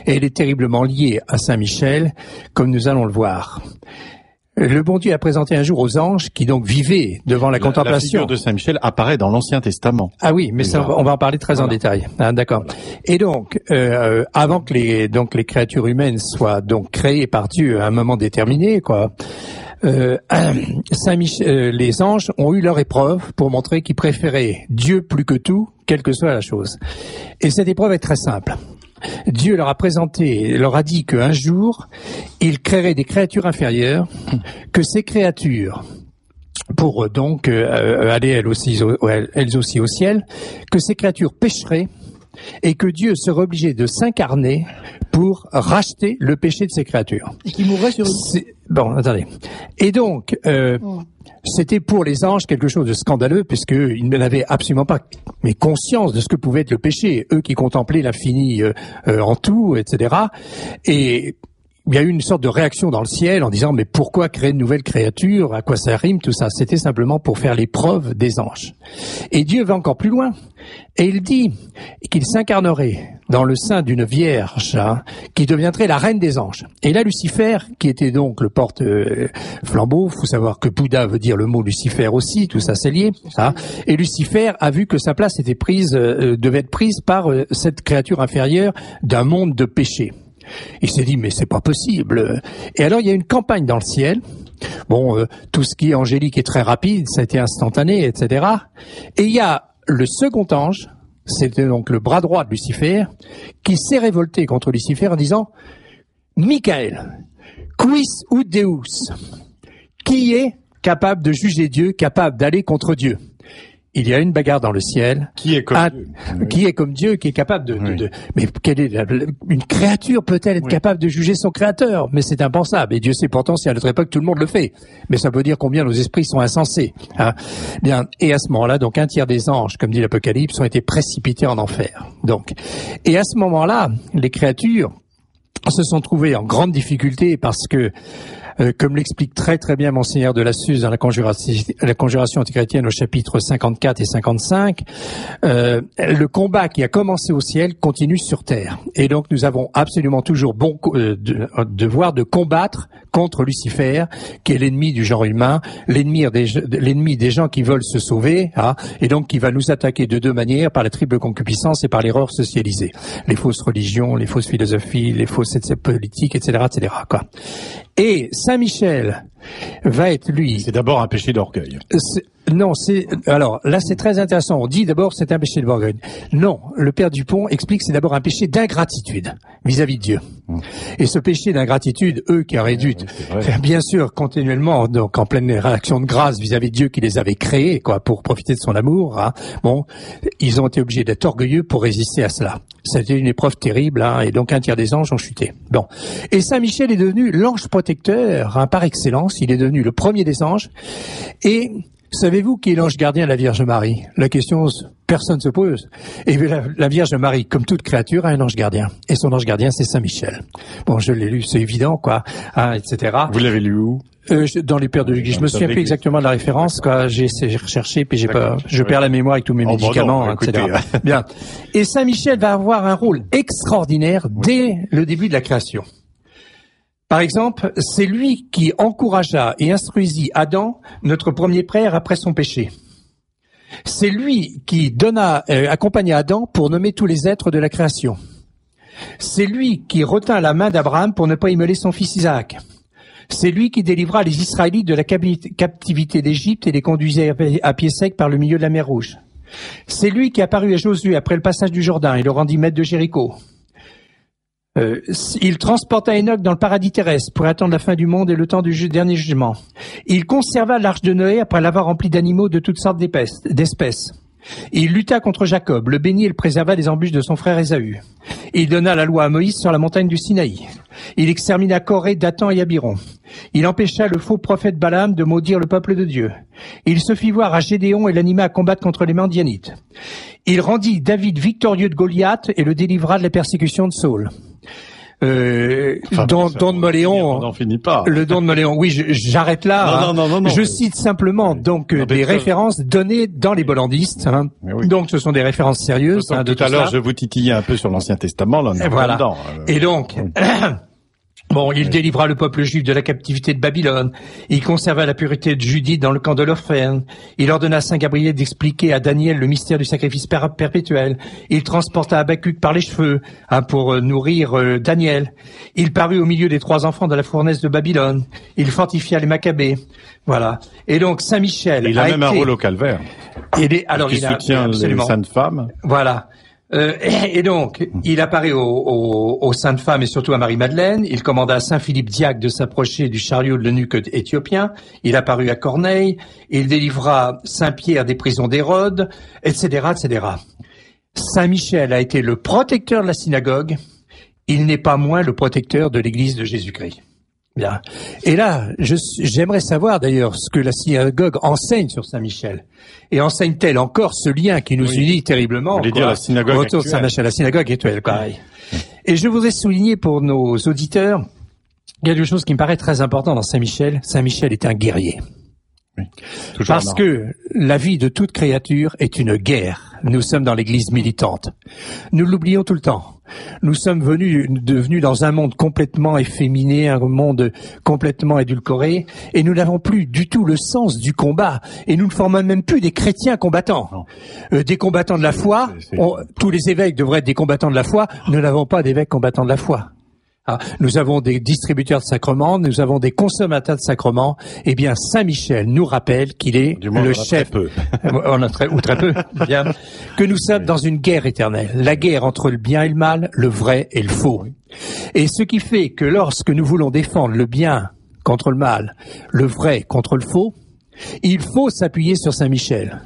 Et elle est terriblement liée à Saint Michel, comme nous allons le voir. Le bon Dieu a présenté un jour aux anges qui donc vivaient devant la, contemplation. La figure de Saint Michel apparaît dans l'Ancien Testament. Ah oui, mais ça, on va en parler très en détail. Ah, D'accord. Et donc, euh, avant que les donc les créatures humaines soient donc créées par Dieu à un moment déterminé, quoi. Euh, Saint Michel, euh, les anges ont eu leur épreuve pour montrer qu'ils préféraient Dieu plus que tout, quelle que soit la chose. Et cette épreuve est très simple. Dieu leur a présenté, leur a dit qu'un jour, il créerait des créatures inférieures, que ces créatures, pour euh, donc euh, aller elles aussi, elles aussi au ciel, que ces créatures pécheraient et que Dieu serait obligé de s'incarner pour racheter le péché de ces créatures. Et qui mourrait sur Bon, attendez. Et donc, euh, oh. C'était pour les anges quelque chose de scandaleux, puisqu'ils n'avaient absolument pas mais conscience de ce que pouvait être le péché. Eux qui contemplaient l'infini euh, euh, en tout, etc. Et il y a eu une sorte de réaction dans le ciel en disant mais pourquoi créer de nouvelles créatures? À quoi ça rime tout ça? C'était simplement pour faire l'épreuve des anges. Et Dieu va encore plus loin et il dit qu'il s'incarnerait dans le sein d'une vierge hein, qui deviendrait la reine des anges. Et là Lucifer, qui était donc le porte-flambeau, faut savoir que Bouddha veut dire le mot Lucifer aussi, tout ça c'est lié. Hein, et Lucifer a vu que sa place était prise, euh, devait être prise par euh, cette créature inférieure d'un monde de péché. Il s'est dit mais c'est pas possible. Et alors il y a une campagne dans le ciel. Bon, euh, tout ce qui est angélique est très rapide, ça a été instantané, etc. Et il y a le second ange, c'était donc le bras droit de Lucifer, qui s'est révolté contre Lucifer en disant Michael, quis ut Deus? Qui est capable de juger Dieu, capable d'aller contre Dieu? Il y a une bagarre dans le ciel. Qui est comme Dieu Qui est comme Dieu, qui est capable de. mais quelle est une créature peut-elle être capable de juger son créateur? Mais c'est impensable. Et Dieu sait pourtant si à notre époque tout le monde le fait. Mais ça veut dire combien nos esprits sont insensés. Hein. Bien. Et à ce moment-là, donc un tiers des anges, comme dit l'Apocalypse, ont été précipités en enfer. Donc. Et à ce moment-là, les créatures se sont trouvées en grande difficulté parce que euh, comme l'explique très très bien Monseigneur de la Suze dans la conjuration, antichrétienne au chapitre 54 et 55, euh, le combat qui a commencé au ciel continue sur terre. Et donc nous avons absolument toujours bon euh, devoir de combattre contre Lucifer, qui est l'ennemi du genre humain, l'ennemi des, l'ennemi des gens qui veulent se sauver, hein, et donc qui va nous attaquer de deux manières, par la triple concupiscence et par l'erreur socialisée. Les fausses religions, les fausses philosophies, les fausses politiques, etc., etc. Et Saint Michel va être lui. C'est d'abord un péché d'orgueil. Non, c'est alors là c'est très intéressant. On dit d'abord c'est un péché de d'orgueil. Non, le père Dupont explique c'est d'abord un péché d'ingratitude vis-à-vis de Dieu. Hum. Et ce péché d'ingratitude, eux qui auraient dû bien sûr continuellement donc en pleine réaction de grâce vis-à-vis de Dieu qui les avait créés quoi pour profiter de son amour. Hein, bon, ils ont été obligés d'être orgueilleux pour résister à cela. C'était une épreuve terrible hein, et donc un tiers des anges ont chuté. Bon, et Saint Michel est devenu l'ange protecteur hein, par excellence. Il est devenu le premier des anges et Savez-vous qui est l'ange gardien de la Vierge Marie? La question, personne se pose. Et la, Vierge Marie, comme toute créature, a un ange gardien. Et son ange gardien, c'est Saint Michel. Bon, je l'ai lu, c'est évident, quoi, hein, etc. Vous l'avez lu où? Euh, dans les pères de l'Église. Je me souviens plus exactement de la référence, quoi. J'ai rechercher, puis j'ai pas, je perds la mémoire avec tous mes oh, médicaments, etc. Bien. Et Saint Michel va avoir un rôle extraordinaire dès le début de la création. Par exemple, c'est lui qui encouragea et instruisit Adam, notre premier père, après son péché. C'est lui qui donna, euh, accompagna Adam pour nommer tous les êtres de la création. C'est lui qui retint la main d'Abraham pour ne pas immoler son fils Isaac. C'est lui qui délivra les Israélites de la captivité d'Égypte et les conduisait à pied sec par le milieu de la mer Rouge. C'est lui qui apparut à Josué après le passage du Jourdain et le rendit maître de Jéricho. Euh, il transporta Enoch dans le paradis terrestre pour attendre la fin du monde et le temps du dernier jugement. Il conserva l'arche de Noé après l'avoir rempli d'animaux de toutes sortes d'espèces. Il lutta contre Jacob, le bénit et le préserva des embûches de son frère Ésaü. Il donna la loi à Moïse sur la montagne du Sinaï. Il extermina Corée, Dathan et Abiron. Il empêcha le faux prophète Balaam de maudire le peuple de Dieu. Il se fit voir à Gédéon et l'anima à combattre contre les Mandianites. Il rendit David victorieux de Goliath et le délivra de la persécution de Saul. Euh, Enfin, don, ça, don de on Moléon, n'en finit pas. le don de Moléon. Oui, j'arrête là. Non, hein. non, non, non, non. je cite simplement donc euh, des références données dans les bollandistes. hein. Oui. Donc, ce sont des références sérieuses hein, de tout à tout l'heure, ça. je vous titillais un peu sur l'Ancien Testament, là, on est voilà. dedans. Euh, Et donc, bon, il délivra le peuple juif de la captivité de Babylone. Il conserva la pureté de Judith dans le camp de l'Orphène. Il ordonna à Saint Gabriel d'expliquer à Daniel le mystère du sacrifice per- perpétuel. Il transporta Habacuc par les cheveux hein, pour euh, nourrir euh, Daniel. Il parut au milieu des trois enfants de la fournaise de Babylone. Il fortifia les Maccabées. Voilà. Et donc Saint Michel il a, même un rôle au calvaire. il est- alors il a soutient les saintes femmes. Voilà. Euh, et, donc, il apparaît aux, aux, aux saintes femmes et surtout à Marie-Madeleine. Il commanda à Saint-Philippe Diacre de s'approcher du chariot de l'eunuque éthiopien. Il apparut à Corneille. Il délivra Saint-Pierre des prisons d'Hérode, etc., etc. Saint-Michel a été le protecteur de la synagogue. Il n'est pas moins le protecteur de l'Église de Jésus-Christ. Bien. Et là, j'aimerais savoir d'ailleurs ce que la synagogue enseigne sur Saint-Michel. Et enseigne-t-elle encore ce lien qui nous Oui. unit terriblement dire la synagogue autour de. Saint-Michel, la synagogue actuelle, pareil. Et je voudrais souligner pour nos auditeurs quelque chose qui me paraît très important dans Saint-Michel. Saint-Michel est un guerrier. Parce marrant. que la vie de toute créature est une guerre. Nous sommes dans l'église militante. Nous l'oublions tout le temps. Nous sommes venus, devenus dans un monde complètement efféminé, un monde complètement édulcoré, et nous n'avons plus du tout le sens du combat. Et nous ne formons même plus des chrétiens combattants. Euh, des combattants de la foi, on- tous les évêques devraient être des combattants de la foi, nous n'avons pas d'évêques combattants de la foi. Ah, nous avons des distributeurs de sacrements, nous avons des consommateurs de sacrements. Eh bien, Saint Michel nous rappelle qu'il est Du moins, le on en a chef, très peu. on a très, ou très peu, bien, que nous sommes dans une guerre éternelle, la guerre entre le bien et le mal, le vrai et le faux. Et ce qui fait que lorsque nous voulons défendre le bien contre le mal, le vrai contre le faux, il faut s'appuyer sur Saint Michel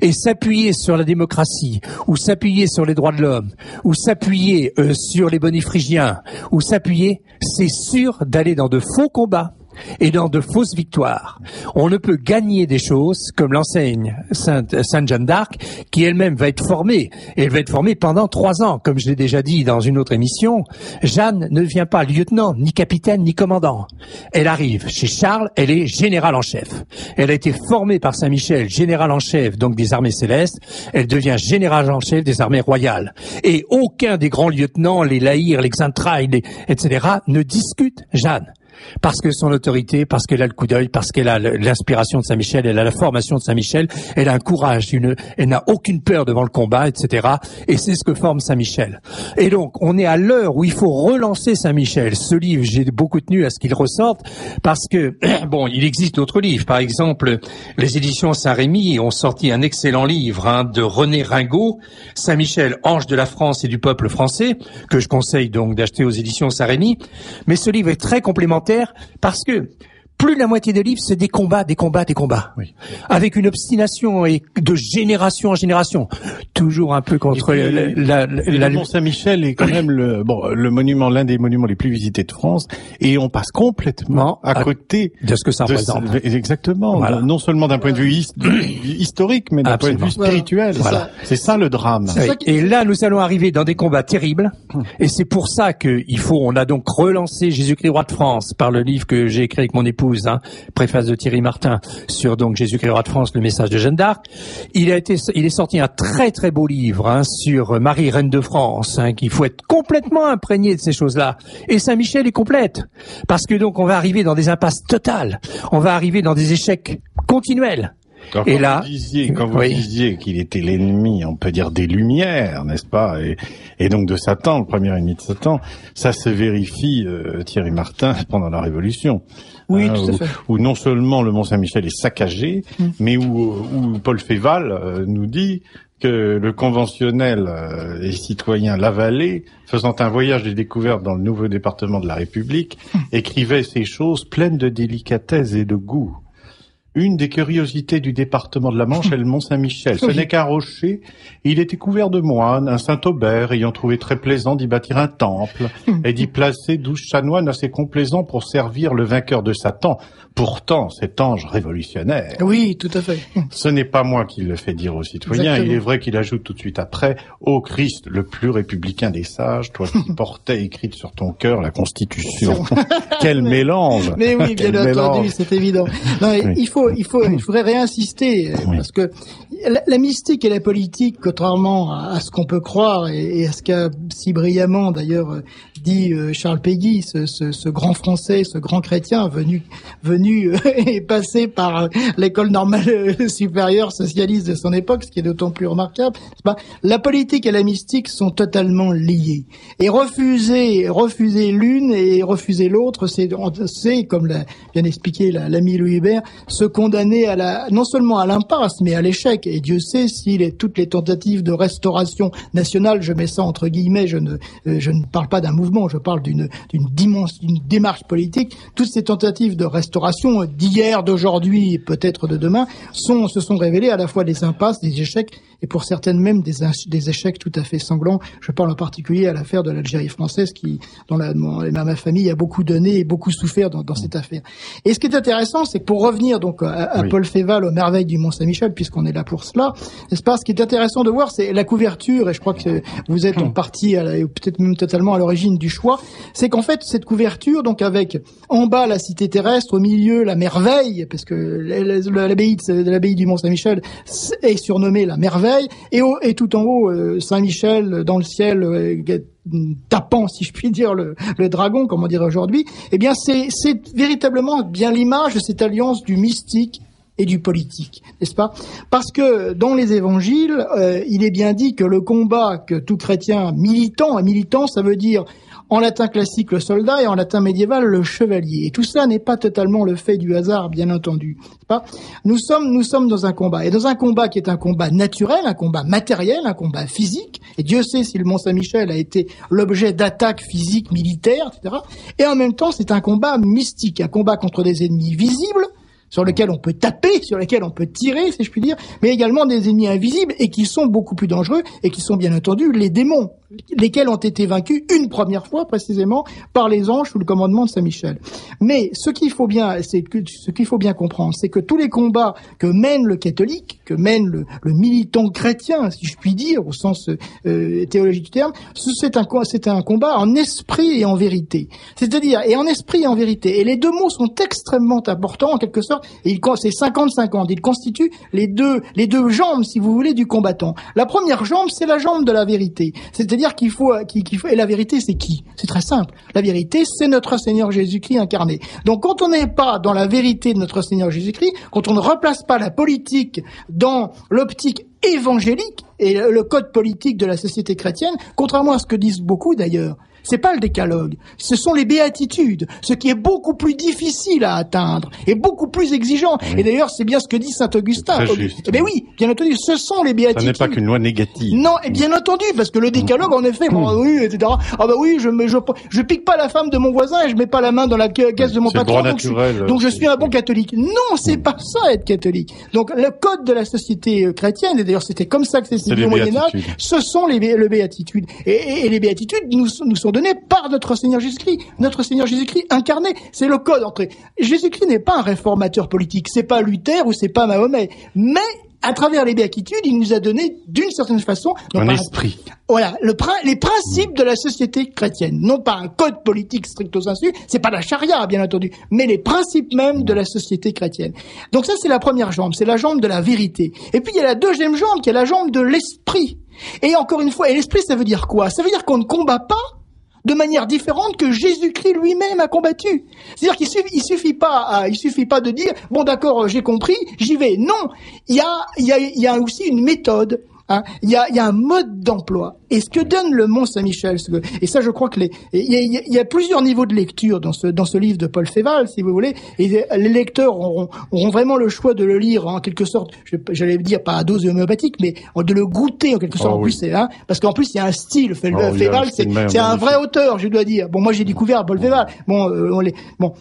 et s'appuyer sur la démocratie ou s'appuyer sur les droits de l'homme ou s'appuyer euh, sur les bonifrigiens ou s'appuyer, c'est sûr d'aller dans de faux combats et dans de fausses victoires. On ne peut gagner des choses comme l'enseigne Sainte, Sainte Jeanne d'Arc, qui elle-même va être formée. Et elle va être formée pendant trois ans. Comme je l'ai déjà dit dans une autre émission, Jeanne ne devient pas lieutenant, ni capitaine, ni commandant. Elle arrive chez Charles, elle est général en chef. Elle a été formée par Saint-Michel, général en chef, donc des armées célestes. Elle devient général en chef des armées royales. Et aucun des grands lieutenants, les Laïrs, les Xantrailles, les- etc., ne discute Jeanne parce que son autorité, parce qu'elle a le coup d'œil, parce qu'elle a l'inspiration de Saint-Michel, elle a la formation de Saint-Michel, elle a un courage, elle n'a aucune peur devant le combat, etc. Et c'est ce que forme Saint-Michel. Et donc, on est à l'heure où il faut relancer Saint-Michel. Ce livre, j'ai beaucoup tenu à ce qu'il ressorte, parce que, bon, il existe d'autres livres. Par exemple, les éditions Saint-Rémy ont sorti un excellent livre hein, de René Ringot, Saint-Michel, ange de la France et du peuple français, que je conseille donc d'acheter aux éditions Saint-Rémy. Mais ce livre est très complémentaire parce que plus de la moitié des livres, c'est des combats, des combats, des combats. Oui. Avec une obstination et de génération en génération. Toujours un peu contre puis, la, la, la- le Mont Saint-Michel est quand même le, bon, le monument, l'un des monuments les plus visités de France, et on passe complètement à à- côté de ce que ça représente. exactement. Voilà. Non seulement d'un point de vue his- historique, mais d'un point de vue spirituel. Voilà, c'est ça. Le drame. Qui- Et là, nous allons arriver dans des combats terribles. Et c'est pour ça qu'il faut, on a donc relancé Jésus-Christ roi de France par le livre que j'ai écrit avec mon hein, préface de Thierry Martin, sur donc Jésus-Christ roi de France, le message de Jeanne d'Arc. Il a été, il est sorti un très très beau livre, hein, sur Marie reine de France, hein, qu'il faut être complètement imprégné de ces choses-là. Et Saint-Michel est complète. Parce que donc, on va arriver dans des impasses totales. On va arriver dans des échecs continuels. Alors, Et quand là- vous disiez, quand vous Oui. disiez qu'il était l'ennemi, on peut dire des Lumières, n'est-ce pas, et, et donc de Satan, le premier ennemi de Satan, ça se vérifie, euh, Thierry Martin, pendant la Révolution. Oui, Hein, tout à où, fait. où non seulement le Mont Saint-Michel est saccagé, Mm. mais où, où Paul Féval euh, nous dit que le conventionnel euh, et citoyen Lavallée, faisant un voyage de découverte dans le nouveau département de la République, Mm. écrivait ces choses pleines de délicatesse et de goût. Une des curiosités du département de la Manche est le Mont Saint-Michel. Ce n'est qu'un rocher. Il était couvert de moines, un Saint-Aubert ayant trouvé très plaisant d'y bâtir un temple et d'y placer douze chanoines assez complaisants pour servir le vainqueur de Satan. Pourtant, cet ange révolutionnaire. Oui, tout à fait. Ce n'est pas moi qui le fais dire aux citoyens. Exactement. Il est vrai qu'il ajoute tout de suite après, ô Christ, le plus républicain des sages, toi qui portais écrite sur ton cœur la Constitution. Quel mélange Mais oui, bien entendu, c'est évident. Non, Oui. Il faut, il faut, il faudrait réinsister euh, Oui. parce que la, la mystique et la politique, contrairement à, à ce qu'on peut croire et, et à ce qu'a si brillamment d'ailleurs euh, dit euh, Charles Péguy, ce, ce, ce grand Français, ce grand chrétien venu, venu et passé par l'école normale supérieure socialiste de son époque, ce qui est d'autant plus remarquable. pas la politique et la mystique sont totalement liées. Et refuser, refuser l'une et refuser l'autre, c'est, c'est comme l'a bien expliqué la- l'ami Louis Hubert, se condamner à la, non seulement à l'impasse, mais à l'échec. Et Dieu sait si toutes les tentatives de restauration nationale, je mets ça entre guillemets, je ne, euh, je ne parle pas d'un mouvement, je parle d'une, d'une démarche politique. Toutes ces tentatives de restauration d'hier, d'aujourd'hui, peut-être de demain, sont, se sont révélées à la fois des impasses, des échecs, et pour certaines même des, échecs tout à fait sanglants. Je parle en particulier à l'affaire de l'Algérie française, qui, dont la, ma, famille a beaucoup donné et beaucoup souffert dans, dans cette affaire. Et ce qui est intéressant, c'est que pour revenir donc à, à Oui. Paul Féval aux merveilles du Mont Saint-Michel, puisqu'on est là pour cela, n'est-ce pas Ce qui est intéressant de voir, c'est la couverture, et je crois que vous êtes en partie, la- ou peut-être même totalement à l'origine du choix, c'est qu'en fait cette couverture, donc avec en bas la cité terrestre, au milieu la merveille, parce que l'abbaye de de l'abbaye du Mont Saint-Michel est surnommée la merveille, et, et tout en haut euh, Saint-Michel dans le ciel. euh, tapant, si je puis dire, le, dragon, comme on dirait aujourd'hui, eh bien, c'est véritablement bien l'image de cette alliance du mystique et du politique, n'est-ce pas? Parce que dans les évangiles, euh, il est bien dit que le combat que tout chrétien militant, un militant, ça veut dire en latin classique le soldat et en latin médiéval le chevalier. Et tout cela n'est pas totalement le fait du hasard, bien entendu. Pas? Nous sommes, nous sommes dans un combat et dans un combat qui est un combat naturel, un combat matériel, un combat physique. Et Dieu sait si le Mont Saint-Michel a été l'objet d'attaques physiques, militaires, etc. Et en même temps, c'est un combat mystique, un combat contre des ennemis visibles sur lesquels on peut taper, sur lesquels on peut tirer, si je puis dire, mais également des ennemis invisibles et qui sont beaucoup plus dangereux et qui sont bien entendu les démons, lesquels ont été vaincus une première fois précisément par les anges sous le commandement de Saint Michel. Mais ce qu'il faut bien, c'est ce qu'il faut bien comprendre, c'est que tous les combats que mène le catholique, que mène le, militant chrétien, si je puis dire, au sens euh, théologique du terme, ce- c'est un co- c'est un combat en esprit et en vérité. C'est-à-dire et en esprit et en vérité. Et les deux mots sont extrêmement importants en quelque sorte. Et c'est 50-50. Ils constituent les deux les deux jambes, si vous voulez, du combattant. La première jambe, c'est la jambe de la vérité. C'est-à-dire qu'il faut qu'il qu'il faut et la vérité, c'est qui? C'est très simple. La vérité, c'est notre Seigneur Jésus-Christ incarné. Donc quand on n'est pas dans la vérité de notre Seigneur Jésus-Christ, quand on ne replace pas la politique dans l'optique évangélique et le code politique de la société chrétienne, contrairement à ce que disent beaucoup d'ailleurs, c'est pas le décalogue, ce sont les béatitudes, ce qui est beaucoup plus difficile à atteindre et beaucoup plus exigeant. Et d'ailleurs, c'est bien ce que dit saint Augustin. Eh bien oui, bien entendu, ce sont les Ça béatitudes. n'est pas qu'une loi négative. Non, et bien entendu, parce que le décalogue, en effet, bon, oui, etc. Ah bah oui, je, je je pique pas la femme de mon voisin et je mets pas la main dans la ca- caisse de mon patron. droit donc je suis- naturel. donc je suis un bon catholique. Non, c'est pas ça être catholique. Donc le code de la société euh, chrétienne, et d'ailleurs c'était comme ça que c'est signé au Moyen Âge, ce sont les, le béatitudes. Et, et- et les béatitudes nous, nous sont données par notre Seigneur Jésus-Christ. Notre Seigneur Jésus-Christ incarné. C'est le code entre. Jésus-Christ n'est pas un réformateur politique. C'est pas Luther ou c'est pas Mahomet. Mais à travers les béatitudes, il nous a donné d'une certaine façon non Un pas esprit. voilà, le, les principes de la société chrétienne, non pas un code politique stricto sensu, c'est pas la charia bien entendu, mais les principes même de la société chrétienne. Donc ça c'est la première jambe, c'est la jambe de la vérité. Et puis il y a la deuxième jambe qui est la jambe de l'esprit. Et encore une fois, et l'esprit ça veut dire quoi? Ça veut dire qu'on ne combat pas de manière différente que Jésus-Christ lui-même a combattu. C'est-à-dire qu'il suffit, pas, il suffit pas de dire bon d'accord, j'ai compris, j'y vais. Non, il y a aussi une méthode. Hein. Il y, a, il y a un mode d'emploi. Et ce que donne le Mont Saint-Michel, et ça, je crois que les, il y, a, il y a- il y a plusieurs niveaux de lecture dans ce dans ce livre de Paul Féval, si vous voulez. Et les lecteurs auront, auront vraiment le choix de le lire en quelque sorte. J'allais dire pas à dose homéopathique, mais de le goûter en quelque sorte. Oh en oui. plus, c'est hein, parce qu'en plus il y a un style. Fé- Oh, il y a un Féval, style c'est c'est un vrai auteur, je dois dire. Bon, moi j'ai découvert Paul Féval. Bon, euh, on les, bon,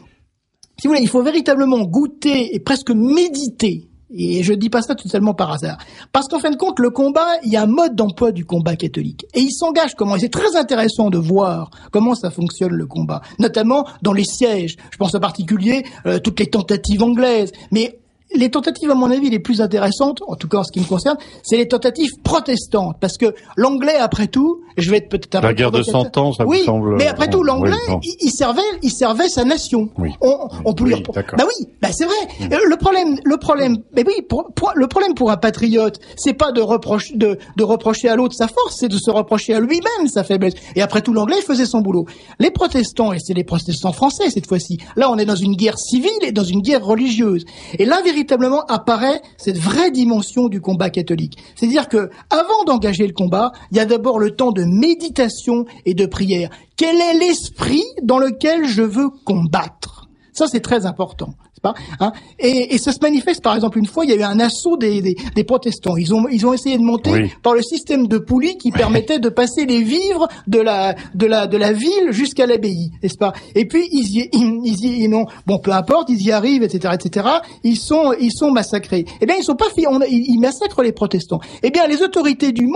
si vous voulez, il faut véritablement goûter et presque méditer et je dis pas ça tout par hasard. Parce qu'en fin de compte, le combat, il y a un mode d'emploi du combat catholique. Et il s'engage comment, c'est très intéressant de voir comment ça fonctionne le combat. Notamment dans les sièges. Je pense en particulier euh, toutes les tentatives anglaises. Mais les tentatives, à mon avis, les plus intéressantes, en tout cas en ce qui me concerne, c'est les tentatives protestantes. Parce que l'anglais, après tout, je vais être peut-être un La peu guerre de provocateur. Cent Ans, ça oui, vous semble... mais après tout, bon, l'anglais, oui, il, il servait, il servait sa nation. Oui. On, on peut Oui, lui. Bah oui, bah c'est vrai. Euh, Le problème, le problème, mais oui, pour, pour- le problème pour un patriote, c'est pas de reprocher, de, de reprocher à l'autre sa force, c'est de se reprocher à lui-même sa faiblesse. Et après tout, l'anglais faisait son boulot. Les protestants, et c'est les protestants français cette fois-ci. Là, on est dans une guerre civile et dans une guerre religieuse. Et là, véritablement, apparaît cette vraie dimension du combat catholique. C'est-à-dire que, avant d'engager le combat, il y a d'abord le temps de méditation et de prière. Quel est l'esprit dans lequel je veux combattre? Ça, c'est très important. Pas, hein et, et ça se manifeste, par exemple, une fois, il y a eu un assaut des, des, des protestants. Ils ont, ils ont essayé de monter Oui. par le système de poulies qui permettait de passer les vivres de la, de la, de la ville jusqu'à l'abbaye, n'est-ce pas? Et puis ils y, ils, y, bon, peu importe, ils y arrivent, etc., etc. Ils sont, ils sont massacrés. Eh bien, ils sont pas, on, ils, massacrent les protestants. Eh bien, les autorités du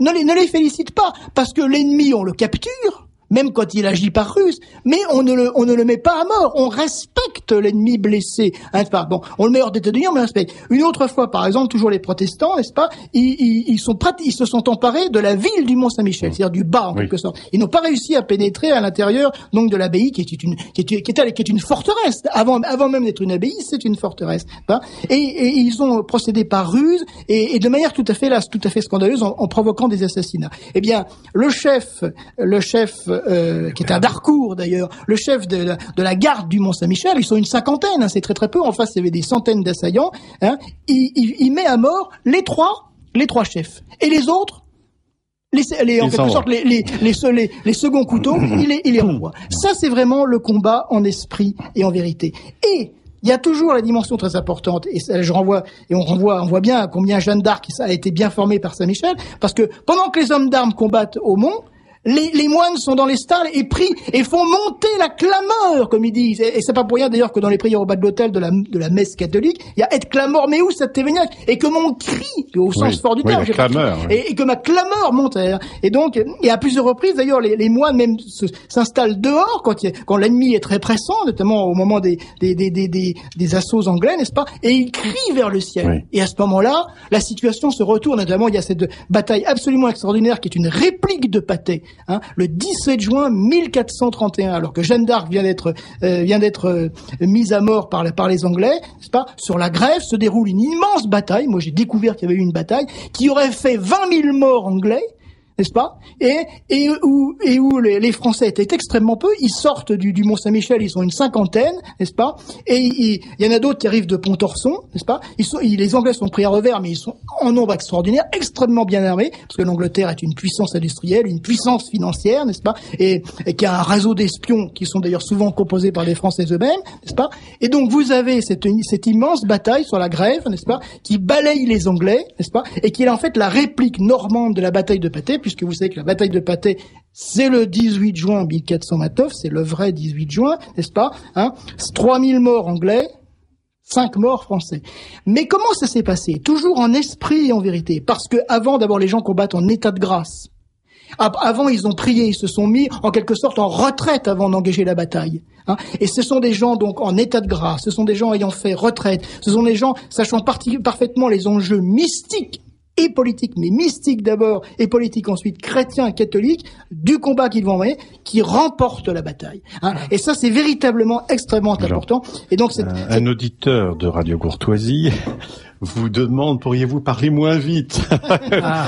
ne les, ne les félicitent pas parce que l'ennemi, on le capture. Même quand il agit par ruse, mais on ne le, on ne le met pas à mort. On respecte l'ennemi blessé. Hein, c'est pas bon. On le met hors d'état de nuire, mais on le respecte. Une autre fois, par exemple, toujours les protestants, n'est-ce pas ils, ils, ils sont prat- ils se sont emparés de la ville du Mont Saint-Michel, c'est-à-dire du bas en Oui. quelque sorte. Ils n'ont pas réussi à pénétrer à l'intérieur donc de l'abbaye, qui est une, qui est, qui est, qui est une forteresse. Avant, avant même d'être une abbaye, c'est une forteresse. hein. Et, et ils ont procédé par ruse et, et de manière tout à fait là, tout à fait scandaleuse, en, en provoquant des assassinats. Eh bien, le chef, le chef euh, qui est un Darcourt d'ailleurs, le chef de la, de la garde du Mont Saint-Michel, ils sont une cinquantaine, hein, c'est très très peu. En face, il y avait des centaines d'assaillants. Hein, il, il, il met à mort les trois, les trois chefs et les autres. Les, les, en quelque sorte, les, les, les, se- les, les seconds couteaux, il les, il les renvoie. Ça, c'est vraiment le combat en esprit et en vérité. Et il y a toujours la dimension très importante, et ça, je renvoie, et on renvoie, on voit bien combien Jeanne d'Arc a été bien formée par Saint-Michel, parce que pendant que les hommes d'armes combattent au mont, les, les moines sont dans les stalles et prient et font monter la clameur, comme ils disent. Et, et c'est pas pour rien d'ailleurs que dans les prières au bas de l'hôtel de la, de la messe catholique, il y a et clamor meus et tévéniac, et que mon cri, au sens Oui, fort du oui, terme, clameur, oui. et, et que ma clameur monte. Et donc, et à plusieurs reprises, d'ailleurs, les, les moines même s'installent dehors quand, il quand l'ennemi est très pressant, notamment au moment des, des, des, des, des, des assauts anglais, n'est-ce pas? Et ils crient vers le ciel. Et à ce moment-là, la situation se retourne. Notamment, il y a cette bataille absolument extraordinaire qui est une réplique de Patay, hein, le 17 juin 1431, alors que Jeanne d'Arc vient d'être euh, euh, mise à mort par, par les Anglais, pas? Sur la grève se déroule une immense bataille. Moi, j'ai découvert qu'il y avait eu une bataille qui aurait fait 20 000 morts anglais n'est-ce pas? Et et où et où les, Français étaient extrêmement peu. Ils sortent du, du Mont Saint-Michel, ils sont une cinquantaine, n'est-ce pas? Et il, y en a d'autres qui arrivent de Pontorson, n'est-ce pas? Ils sont, ils- les Anglais sont pris à revers, mais ils sont en nombre extraordinaire, extrêmement bien armés, parce que l'Angleterre est une puissance industrielle, une puissance financière, n'est-ce pas? Et, et qui a un réseau d'espions qui sont d'ailleurs souvent composés par les Français eux-mêmes, n'est-ce pas? Et donc vous avez cette, cette immense bataille sur la grève, n'est-ce pas? Qui balaye les Anglais, n'est-ce pas? Et qui est en fait la réplique normande de la bataille de Patay, puisque vous savez que la bataille de Patay, c'est le 18 juin 1429, c'est le vrai 18 juin, n'est-ce pas hein? 3000 morts anglais, 5 morts français. Mais comment ça s'est passé? Toujours en esprit et en vérité. Parce que avant, d'abord, les gens combattent en état de grâce. Avant, ils ont prié, ils se sont mis en quelque sorte en retraite avant d'engager la bataille. hein? Et ce sont des gens donc en état de grâce, ce sont des gens ayant fait retraite, ce sont des gens sachant parfaitement les enjeux mystiques et politiques, mais mystiques d'abord et politiques ensuite, chrétiens, catholiques, du combat qu'ils vont mener, qui remportent la bataille. hein. Et ça, c'est véritablement extrêmement Alors, important. Et donc, c'est, Un, c'est- un auditeur de Radio Courtoisie vous demande, pourriez-vous parler moins vite Ah,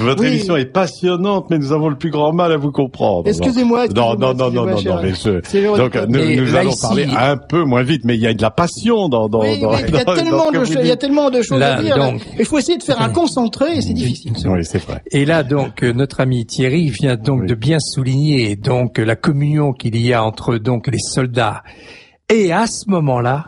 Votre Oui. émission est passionnante, mais nous avons le plus grand mal à vous comprendre. Excusez-moi, Non, excusez-moi, non, non, non, non, excusez-moi, non, mais je- donc nous, Mais nous allons ici- parler un peu moins vite, mais il y a de la passion dans dans Oui, dans. oui, il y a dans- tellement dans de choses, il y a tellement de choses Là, à dire. là. donc- Il faut essayer de faire un concentré et c'est difficile. Oui, c'est vrai. Et là, donc, euh, notre ami Thierry vient donc Oui. de bien souligner donc la communion qu'il y a entre donc les soldats. Et à ce moment-là,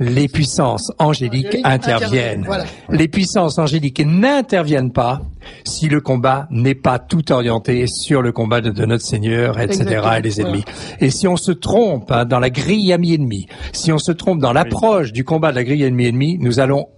les puissances angéliques interviennent. voilà. Les puissances angéliques n'interviennent pas si le combat n'est pas tout orienté sur le combat de, de notre Seigneur, etc., Exactement, et les voilà. ennemis. Et si on se trompe hein, dans la grille ami-ennemi, si on se trompe dans l'approche du combat de la grille ami-ennemi, nous allons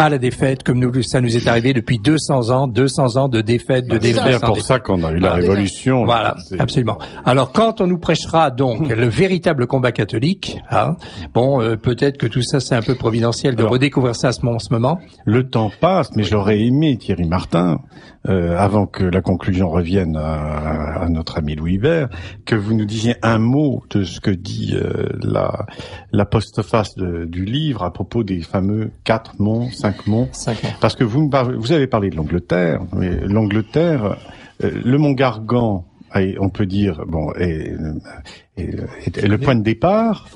à la défaite, comme nous, ça nous est arrivé depuis 200 ans, 200 ans de défaite, de C'est défaite. C'est pour défaite. ça qu'on a eu la Voilà. révolution. Voilà, absolument. Alors quand on nous prêchera donc le véritable combat catholique, hein, bon, euh, peut-être que tout ça c'est un peu providentiel de Alors. redécouvrir ça à ce, mo- en ce moment. Le temps passe, mais j'aurais aimé, Thierry Martin, euh, avant que la conclusion revienne à, à notre ami Louis Hubert, que vous nous disiez un mot de ce que dit euh, la, la postface de- du livre à propos des fameux quatre monts, cinq Cinq. Parce que vous, me parlez- vous avez parlé de l'Angleterre, mais l'Angleterre, euh, le mont Gargan, on peut dire, bon, est, est- est- est le point de départ,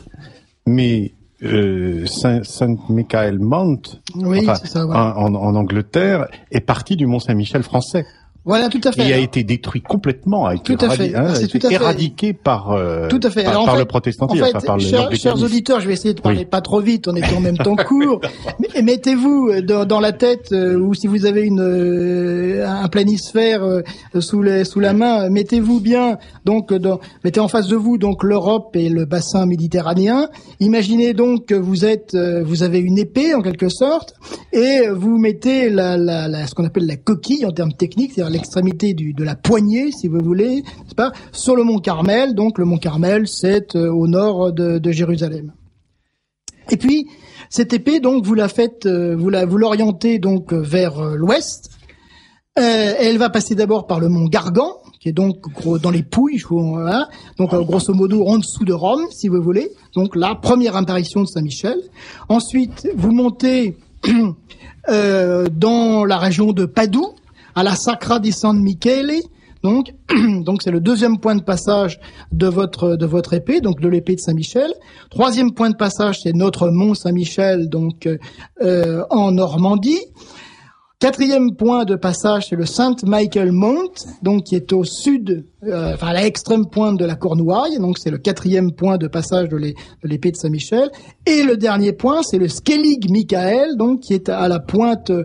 mais euh, Saint, Saint Michael Mount, Oui, enfin, c'est ça. Voilà. en, en Angleterre, est parti du Mont Saint-Michel français. Voilà, tout à fait. Il a été détruit complètement, a été, Tout à fait. hein, c'est a été tout à fait. éradiqué par, euh, Tout à fait. par, Alors, en par fait- le En protestantisme, fait, enfin, par le chers, auditeurs, je vais essayer de parler Oui. pas trop vite, on est en même temps court. Mais mettez-vous dans, dans la tête, euh, ou si vous avez une euh, un planisphère euh, sous les, sous la main, mettez-vous bien. Donc, dans, mettez en face de vous donc l'Europe et le bassin méditerranéen. Imaginez donc que vous êtes, euh, vous avez une épée en quelque sorte, et vous mettez la, la, la- ce qu'on appelle la coquille en termes techniques, c'est-à-dire l'extrémité de la poignée, si vous voulez, n'est-ce pas, sur le mont Carmel. Donc, le mont Carmel, c'est euh, au nord de, Jérusalem. Et puis cette épée, donc vous la faites, euh, vous l'orientez donc vers euh, l'ouest. Elle va passer d'abord par le mont Gargan, qui est donc dans les Pouilles, voilà. donc grosso modo en dessous de Rome, si vous voulez. Donc la première apparition de Saint-Michel. Ensuite, vous montez dans la région de Padoue, à la Sacra di San Michele. Donc, donc c'est le deuxième point de passage de votre de votre épée, donc de l'épée de Saint-Michel. Troisième point de passage, c'est notre mont Saint-Michel, donc euh, en Normandie. Quatrième point de passage, c'est le Saint Michael Mount, donc qui est au sud, euh, enfin à l'extrême pointe de la Cornouaille, donc c'est le quatrième point de passage de l'é- de l'épée de Saint-Michel. Et le dernier point, c'est le Skellig Michael, donc qui est à la pointe euh,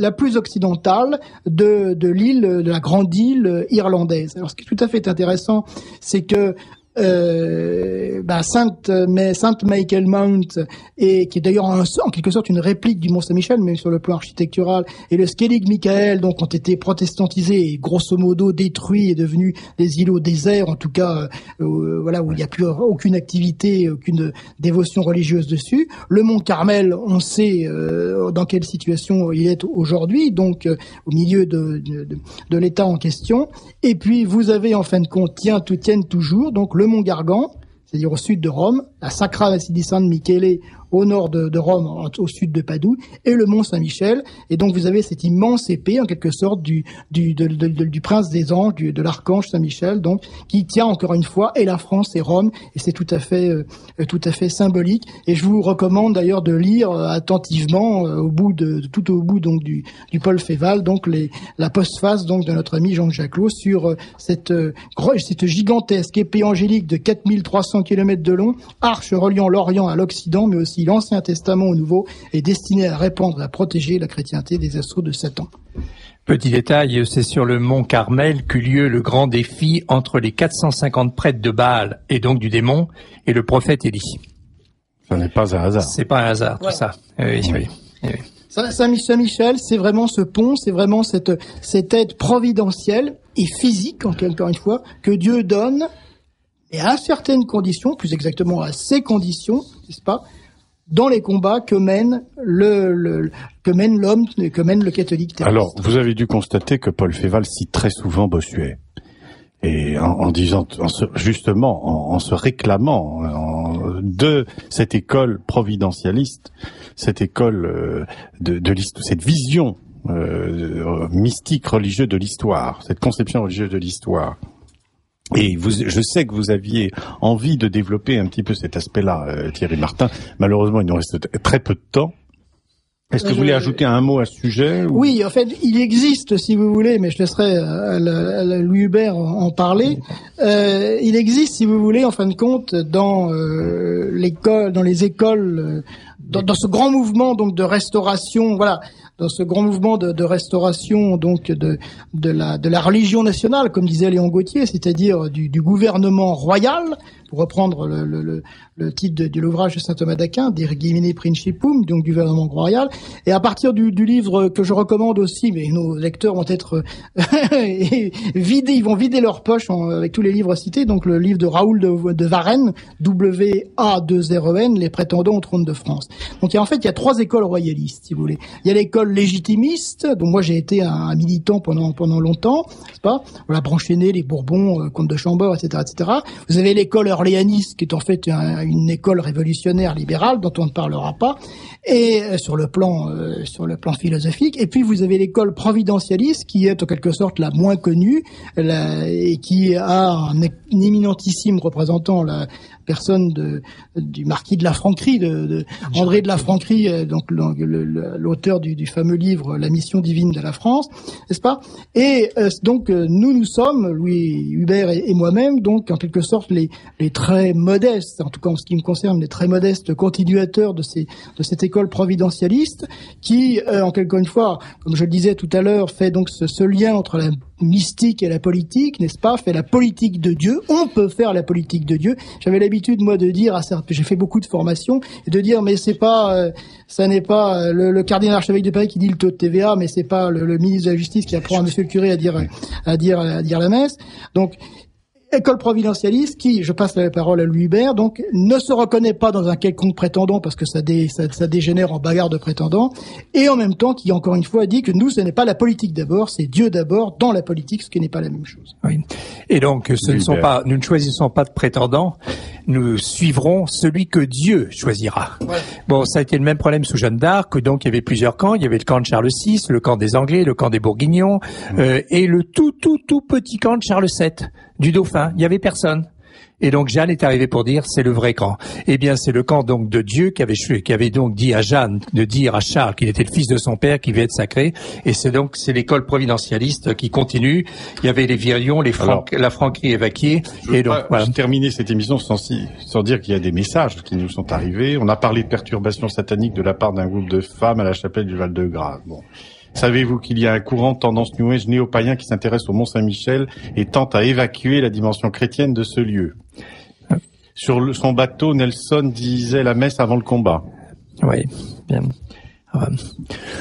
la plus occidentale de, de l'île, de la grande île euh, irlandaise. Alors ce qui est tout à fait intéressant, c'est que euh, bah, Sainte, mais Sainte Michael Mount, et qui est d'ailleurs en, quelque sorte une réplique du Mont Saint-Michel, mais sur le plan architectural, et le Skellig Michael, donc ont été protestantisés et grosso modo détruits et devenus des îlots déserts, en tout cas, euh, euh, voilà où il n'y a plus aucune activité, aucune dévotion religieuse dessus. Le Mont Carmel, on sait euh, dans quelle situation il est aujourd'hui, donc au milieu de, de, de- l'État en question. Et puis vous avez en fin de compte, tient tout tiennent toujours, donc le Mont Gargan, c'est-à-dire au sud de Rome, la Sacra di San Michele au nord de, Rome, au sud de Padoue, et le Mont Saint-Michel. Et donc vous avez cette immense épée, en quelque sorte, du, du, de- de- du prince des anges, du- de l'archange Saint-Michel, donc qui tient encore une fois et la France et Rome, et c'est tout à fait, euh, tout à fait symbolique. Et je vous recommande d'ailleurs de lire euh, attentivement euh, au bout de, tout au bout donc du, du Paul Féval, donc la postface donc de notre ami Jean Jacquelot sur euh, cette, cette gigantesque épée angélique de 4300 km de long, arche reliant l'Orient à l'Occident, mais aussi l'Ancien Testament au Nouveau, est destinée à répandre et à protéger la chrétienté des assauts de Satan. Petit détail, c'est sur le mont Carmel qu'eut lieu le grand défi entre les 450 prêtres de Baal et donc du démon et le prophète Élie. Ça n'est pas un hasard. C'est pas un hasard tout Ouais. ça. Oui, oui. oui. Saint- Saint- Saint-Michel, c'est vraiment ce pont, c'est vraiment cette, cette aide providentielle et physique, encore une fois, que Dieu donne, et à certaines conditions, plus exactement à ces conditions, n'est-ce pas, dans les combats que mène le, le- que mène l'homme, que mène le catholique terrestre. Alors, vous avez dû constater que Paul Féval cite très souvent Bossuet. Et en, en disant, en se- justement, en, en se réclamant de cette école providentialiste, cette école euh, de, de cette vision euh, mystique religieuse de l'histoire, cette conception religieuse de l'histoire. Et vous, je sais que vous aviez envie de développer un petit peu cet aspect-là, euh, Thierry Martin. Malheureusement, il nous reste très peu de temps. Est-ce que vous voulez ajouter un mot à ce sujet Oui, en fait, il existe, si vous voulez, mais je laisserai à, Louis Hubert en parler. Euh, il existe, si vous voulez, en fin de compte, dans euh, l'école, dans les écoles, euh, dans, dans, ce grand mouvement donc de restauration, voilà, dans ce grand mouvement de, restauration donc de de la de la religion nationale, comme disait Léon Gauthier, c'est-à-dire du gouvernement royal, reprendre le, titre de, de l'ouvrage de saint Thomas d'Aquin, Dirgimine Principum, donc du gouvernement royal. Et à partir du, livre que je recommande aussi, mais nos lecteurs vont être vidés, ils vont vider leur poche avec tous les livres cités, donc le livre de Raoul de, de Varennes, W-A-2-R-E-N, Les prétendants au trône de France. Donc a, en fait, il y a trois écoles royalistes, si vous voulez. Il y a l'école légitimiste, dont moi j'ai été un, militant pendant pendant longtemps, c'est pas? La branche aînée, les Bourbons, euh, comte de Chambord, etc., etc. Vous avez l'école orléaniste, qui est en fait un, une école révolutionnaire libérale dont on ne parlera pas, et euh, sur le plan euh, sur le plan philosophique. Et puis vous avez l'école providentialiste qui est en quelque sorte la moins connue et qui a un, éminentissime représentant personne de, du marquis de la Franquerie, de, de André de la Franquerie, euh, donc l'auteur du, du, fameux livre La mission divine de la France, n'est-ce pas? Et donc nous nous sommes, Louis Hubert et, et moi-même, donc en quelque sorte les, les très modestes, en tout cas en ce qui me concerne, les très modestes continuateurs de, ces, de cette école providentialiste qui, euh, en quelque fois, comme je le disais tout à l'heure, fait donc ce, ce, lien entre la mystique et la politique, n'est-ce pas? Fait la politique de Dieu. On peut faire la politique de Dieu. J'avais l'habitude moi de dire, à j'ai fait beaucoup de formations, et de dire mais c'est pas, euh, ça n'est pas euh, le, le, cardinal archevêque de Paris qui dit le taux de TVA, mais c'est pas le, le, ministre de la Justice qui apprend à Monsieur le curé à dire à dire à dire la messe. Donc école providentialiste qui, je passe la parole à Louis Hubert, donc ne se reconnaît pas dans un quelconque prétendant parce que ça, ça, dégénère en bagarre de prétendants, et en même temps qui, encore une fois, dit que nous, ce n'est pas la politique d'abord, c'est Dieu d'abord dans la politique, ce qui n'est pas la même chose. Oui. Et donc, ce ne sont pas, nous ne choisissons pas de prétendants, nous suivrons celui que Dieu choisira. Bon, ça a été le même problème sous Jeanne d'Arc, donc il y avait plusieurs camps, il y avait le camp de Charles VI, le camp des Anglais, le camp des Bourguignons, euh, et le tout, tout, tout petit camp de Charles VII du dauphin. Il y avait personne. Et donc Jeanne est arrivée pour dire c'est le vrai camp. Eh bien c'est le camp donc de Dieu qui avait qui avait donc dit à Jeanne de dire à Charles qu'il était le fils de son père qui devait être sacré. Et c'est donc c'est l'école providentialiste qui continue. Il y avait les Virions, les la franquerie évacuée. et donc voilà. terminer cette émission sans, sans dire qu'il y a des messages qui nous sont arrivés. On a parlé de perturbations sataniques de la part d'un groupe de femmes à la chapelle du Val-de-Grâce. Bon. Savez-vous qu'il y a un courant de tendance New Age néo-païen qui s'intéresse au Mont Saint-Michel et tente à évacuer la dimension chrétienne de ce lieu? Sur son bateau, Nelson disait la messe avant le combat. Oui, bien.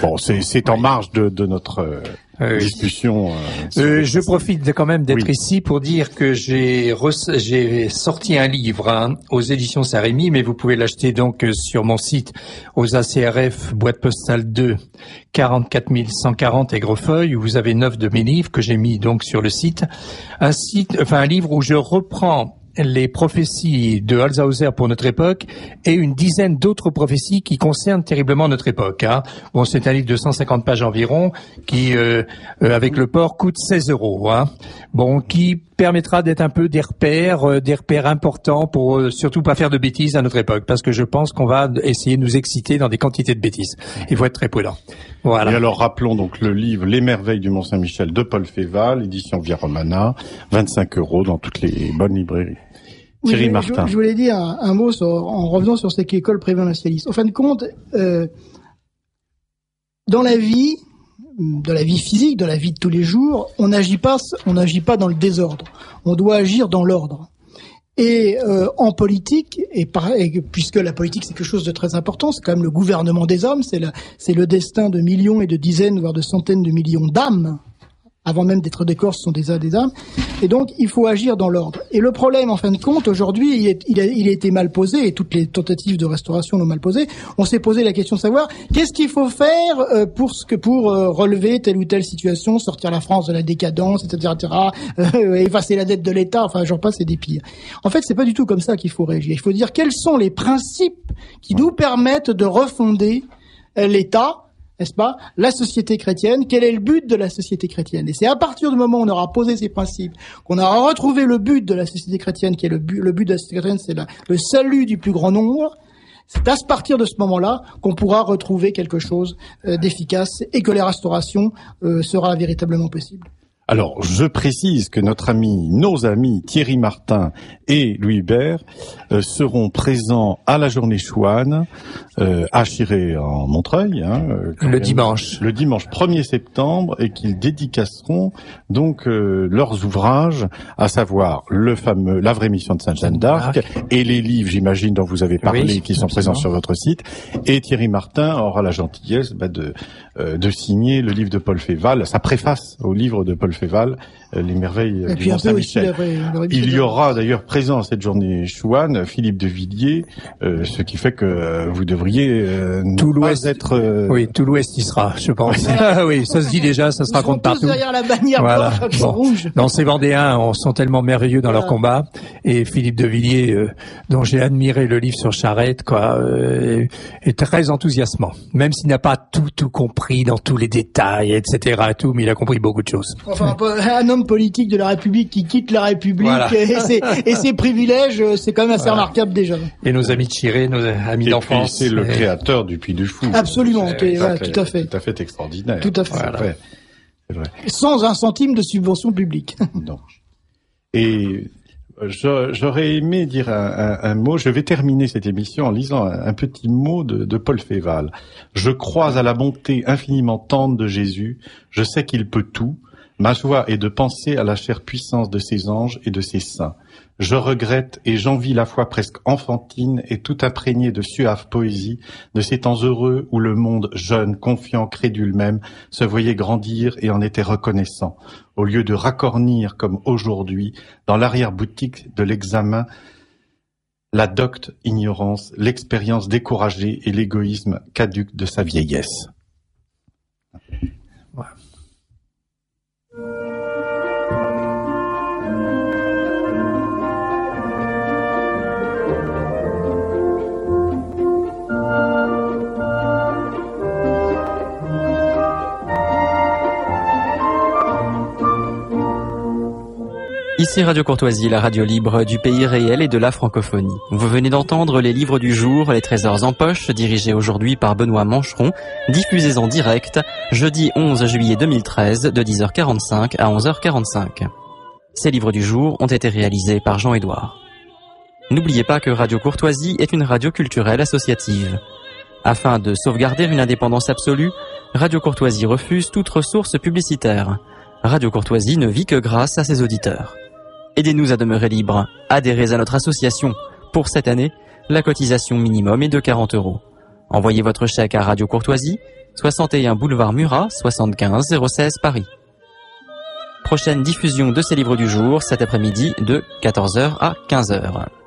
Bon, c'est en marge de, de notre euh, euh, discussion. Euh, euh je profite de, quand même d'être ici pour dire que j'ai j'ai sorti un livre hein, aux éditions Saint-Rémy, mais vous pouvez l'acheter donc sur mon site aux ACRF boîte postale 2 44 140 Aigrefeuille où vous avez neuf de mes livres que j'ai mis donc sur le site. Un site, enfin un livre où je reprends les prophéties de Alzhauser pour notre époque et une dizaine d'autres prophéties qui concernent terriblement notre époque. Hein. Bon, c'est un livre de 150 pages environ qui, euh, euh, avec le port, coûte 16 euros. Hein. Bon, qui permettra d'être un peu des repères, euh, des repères importants pour surtout pas faire de bêtises à notre époque, parce que je pense qu'on va essayer de nous exciter dans des quantités de bêtises. Il faut être très prudent. Voilà. Et alors rappelons donc le livre Les merveilles du Mont Saint-Michel de Paul Féval, édition Via Romana, 25 euros dans toutes les bonnes librairies. Thierry Martin. Je, voulais dire un, mot en revenant sur cette école préventionnaliste. En fin de compte, euh, dans la vie, dans la vie physique, dans la vie de tous les jours, on n'agit pas, on pas dans le désordre. On doit agir dans l'ordre. Et euh, en politique, et, puisque la politique c'est quelque chose de très important, c'est quand même le gouvernement des hommes, c'est le destin de millions et de dizaines, voire de centaines de millions d'âmes avant même d'être des corps, ce sont des âmes, des âmes. Et donc, il faut agir dans l'ordre. Et le problème, en fin de compte, aujourd'hui, il, il, a, il a été mal posé, et toutes les tentatives de restauration l'ont mal posé. On s'est posé la question de savoir qu'est-ce qu'il faut faire euh, pour ce que pour euh, relever telle ou telle situation, sortir la France de la décadence, etc., etc., euh, effacer la dette de l'État. Enfin, j'en passe, c'est des pires. En fait, c'est pas du tout comme ça qu'il faut réagir. Il faut dire quels sont les principes qui nous permettent de refonder l'État n'est-ce pas, la société chrétienne, quel est le but de la société chrétienne? Et c'est à partir du moment où on aura posé ces principes, qu'on aura retrouvé le but de la société chrétienne, qui est le but, de la société chrétienne, c'est le salut du plus grand nombre, C'est à partir de ce moment-là qu'on pourra retrouver quelque chose euh, d'efficace et que la restauration euh, sera véritablement possible. Alors, je précise que notre ami, nos amis Thierry Martin et Louis Hubert euh, seront présents à la journée Chouane euh, à Chiré en Montreuil. Hein, euh, Le dimanche. Le dimanche 1er septembre et qu'ils dédicaceront donc euh, leurs ouvrages, à savoir le fameux La vraie mission de Sainte Jeanne d'Arc et les livres, j'imagine, dont vous avez parlé, Oui, qui sont absolument. présents sur votre site. Et Thierry Martin aura la gentillesse bah, de, euh, de signer le livre de Paul Féval, sa préface au livre de Paul Féval, euh, Les merveilles Et du puis un Mont peu aussi Saint-Michel. la vraie, la vraie Il y aura d'ailleurs présent à cette journée chouane Philippe de Villiers, euh, ce qui fait que euh, vous devriez euh, Tout l'Ouest. être euh, Oui, tout l'Ouest y sera, je pense. oui, ça se dit déjà, ça se raconte tous partout. derrière la bannière Voilà. blanche Bon. rouge. Non, ces Vendéens on, sont tellement merveilleux dans leur combat. Et Philippe de Villiers, euh, dont j'ai admiré le livre sur Charette, quoi, euh, est très enthousiasmant. Même s'il n'a pas tout tout compris dans tous les détails, etc. Et tout, mais il a compris beaucoup de choses. Enfin, un, peu- un homme politique de la République qui quitte la République Voilà. et, ses, et ses privilèges, euh, c'est quand même assez remarquable déjà. Et nos amis de Chiré, nos amis d'enfance. c'est le créateur du Puy du Fou. Absolument, tout à ouais, fait- tout à fait. Tout à fait extraordinaire. Tout à fait. C'est vrai. Sans un centime de subvention publique. Non. Et euh, j'aurais aimé dire un, un- un mot. Je vais terminer cette émission en lisant un, un petit mot de, de Paul Féval. Je crois à la bonté infiniment tendre de Jésus. Je sais qu'il peut tout. Ma joie est de penser à la chère puissance de ses anges et de ses saints. Je regrette et j'envie la foi presque enfantine et tout imprégnée de suave poésie de ces temps heureux où le monde jeune, confiant, crédule même, se voyait grandir et en était reconnaissant, au lieu de racornir comme aujourd'hui dans l'arrière-boutique de l'examen la docte ignorance, l'expérience découragée et l'égoïsme caduque de sa vieillesse. Ici Radio Courtoisie, la radio libre du pays réel et de la francophonie. Vous venez d'entendre les livres du jour, les trésors en poche, dirigés aujourd'hui par Benoît Mancheron, diffusés en direct, jeudi 11 juillet 2013, de 10h45 à 11h45. Ces livres du jour ont été réalisés par Jean-Édouard. N'oubliez pas que Radio Courtoisie est une radio culturelle associative. Afin de sauvegarder une indépendance absolue, Radio Courtoisie refuse toute ressource publicitaire. Radio Courtoisie ne vit que grâce à ses auditeurs. Aidez-nous à demeurer libre. Adhérez à notre association. Pour cette année, la cotisation minimum est de 40 euros. Envoyez votre chèque à Radio Courtoisie, 61 boulevard Murat, 75 016 Paris. Prochaine diffusion de ces livres du jour cet après-midi de 14h à 15h.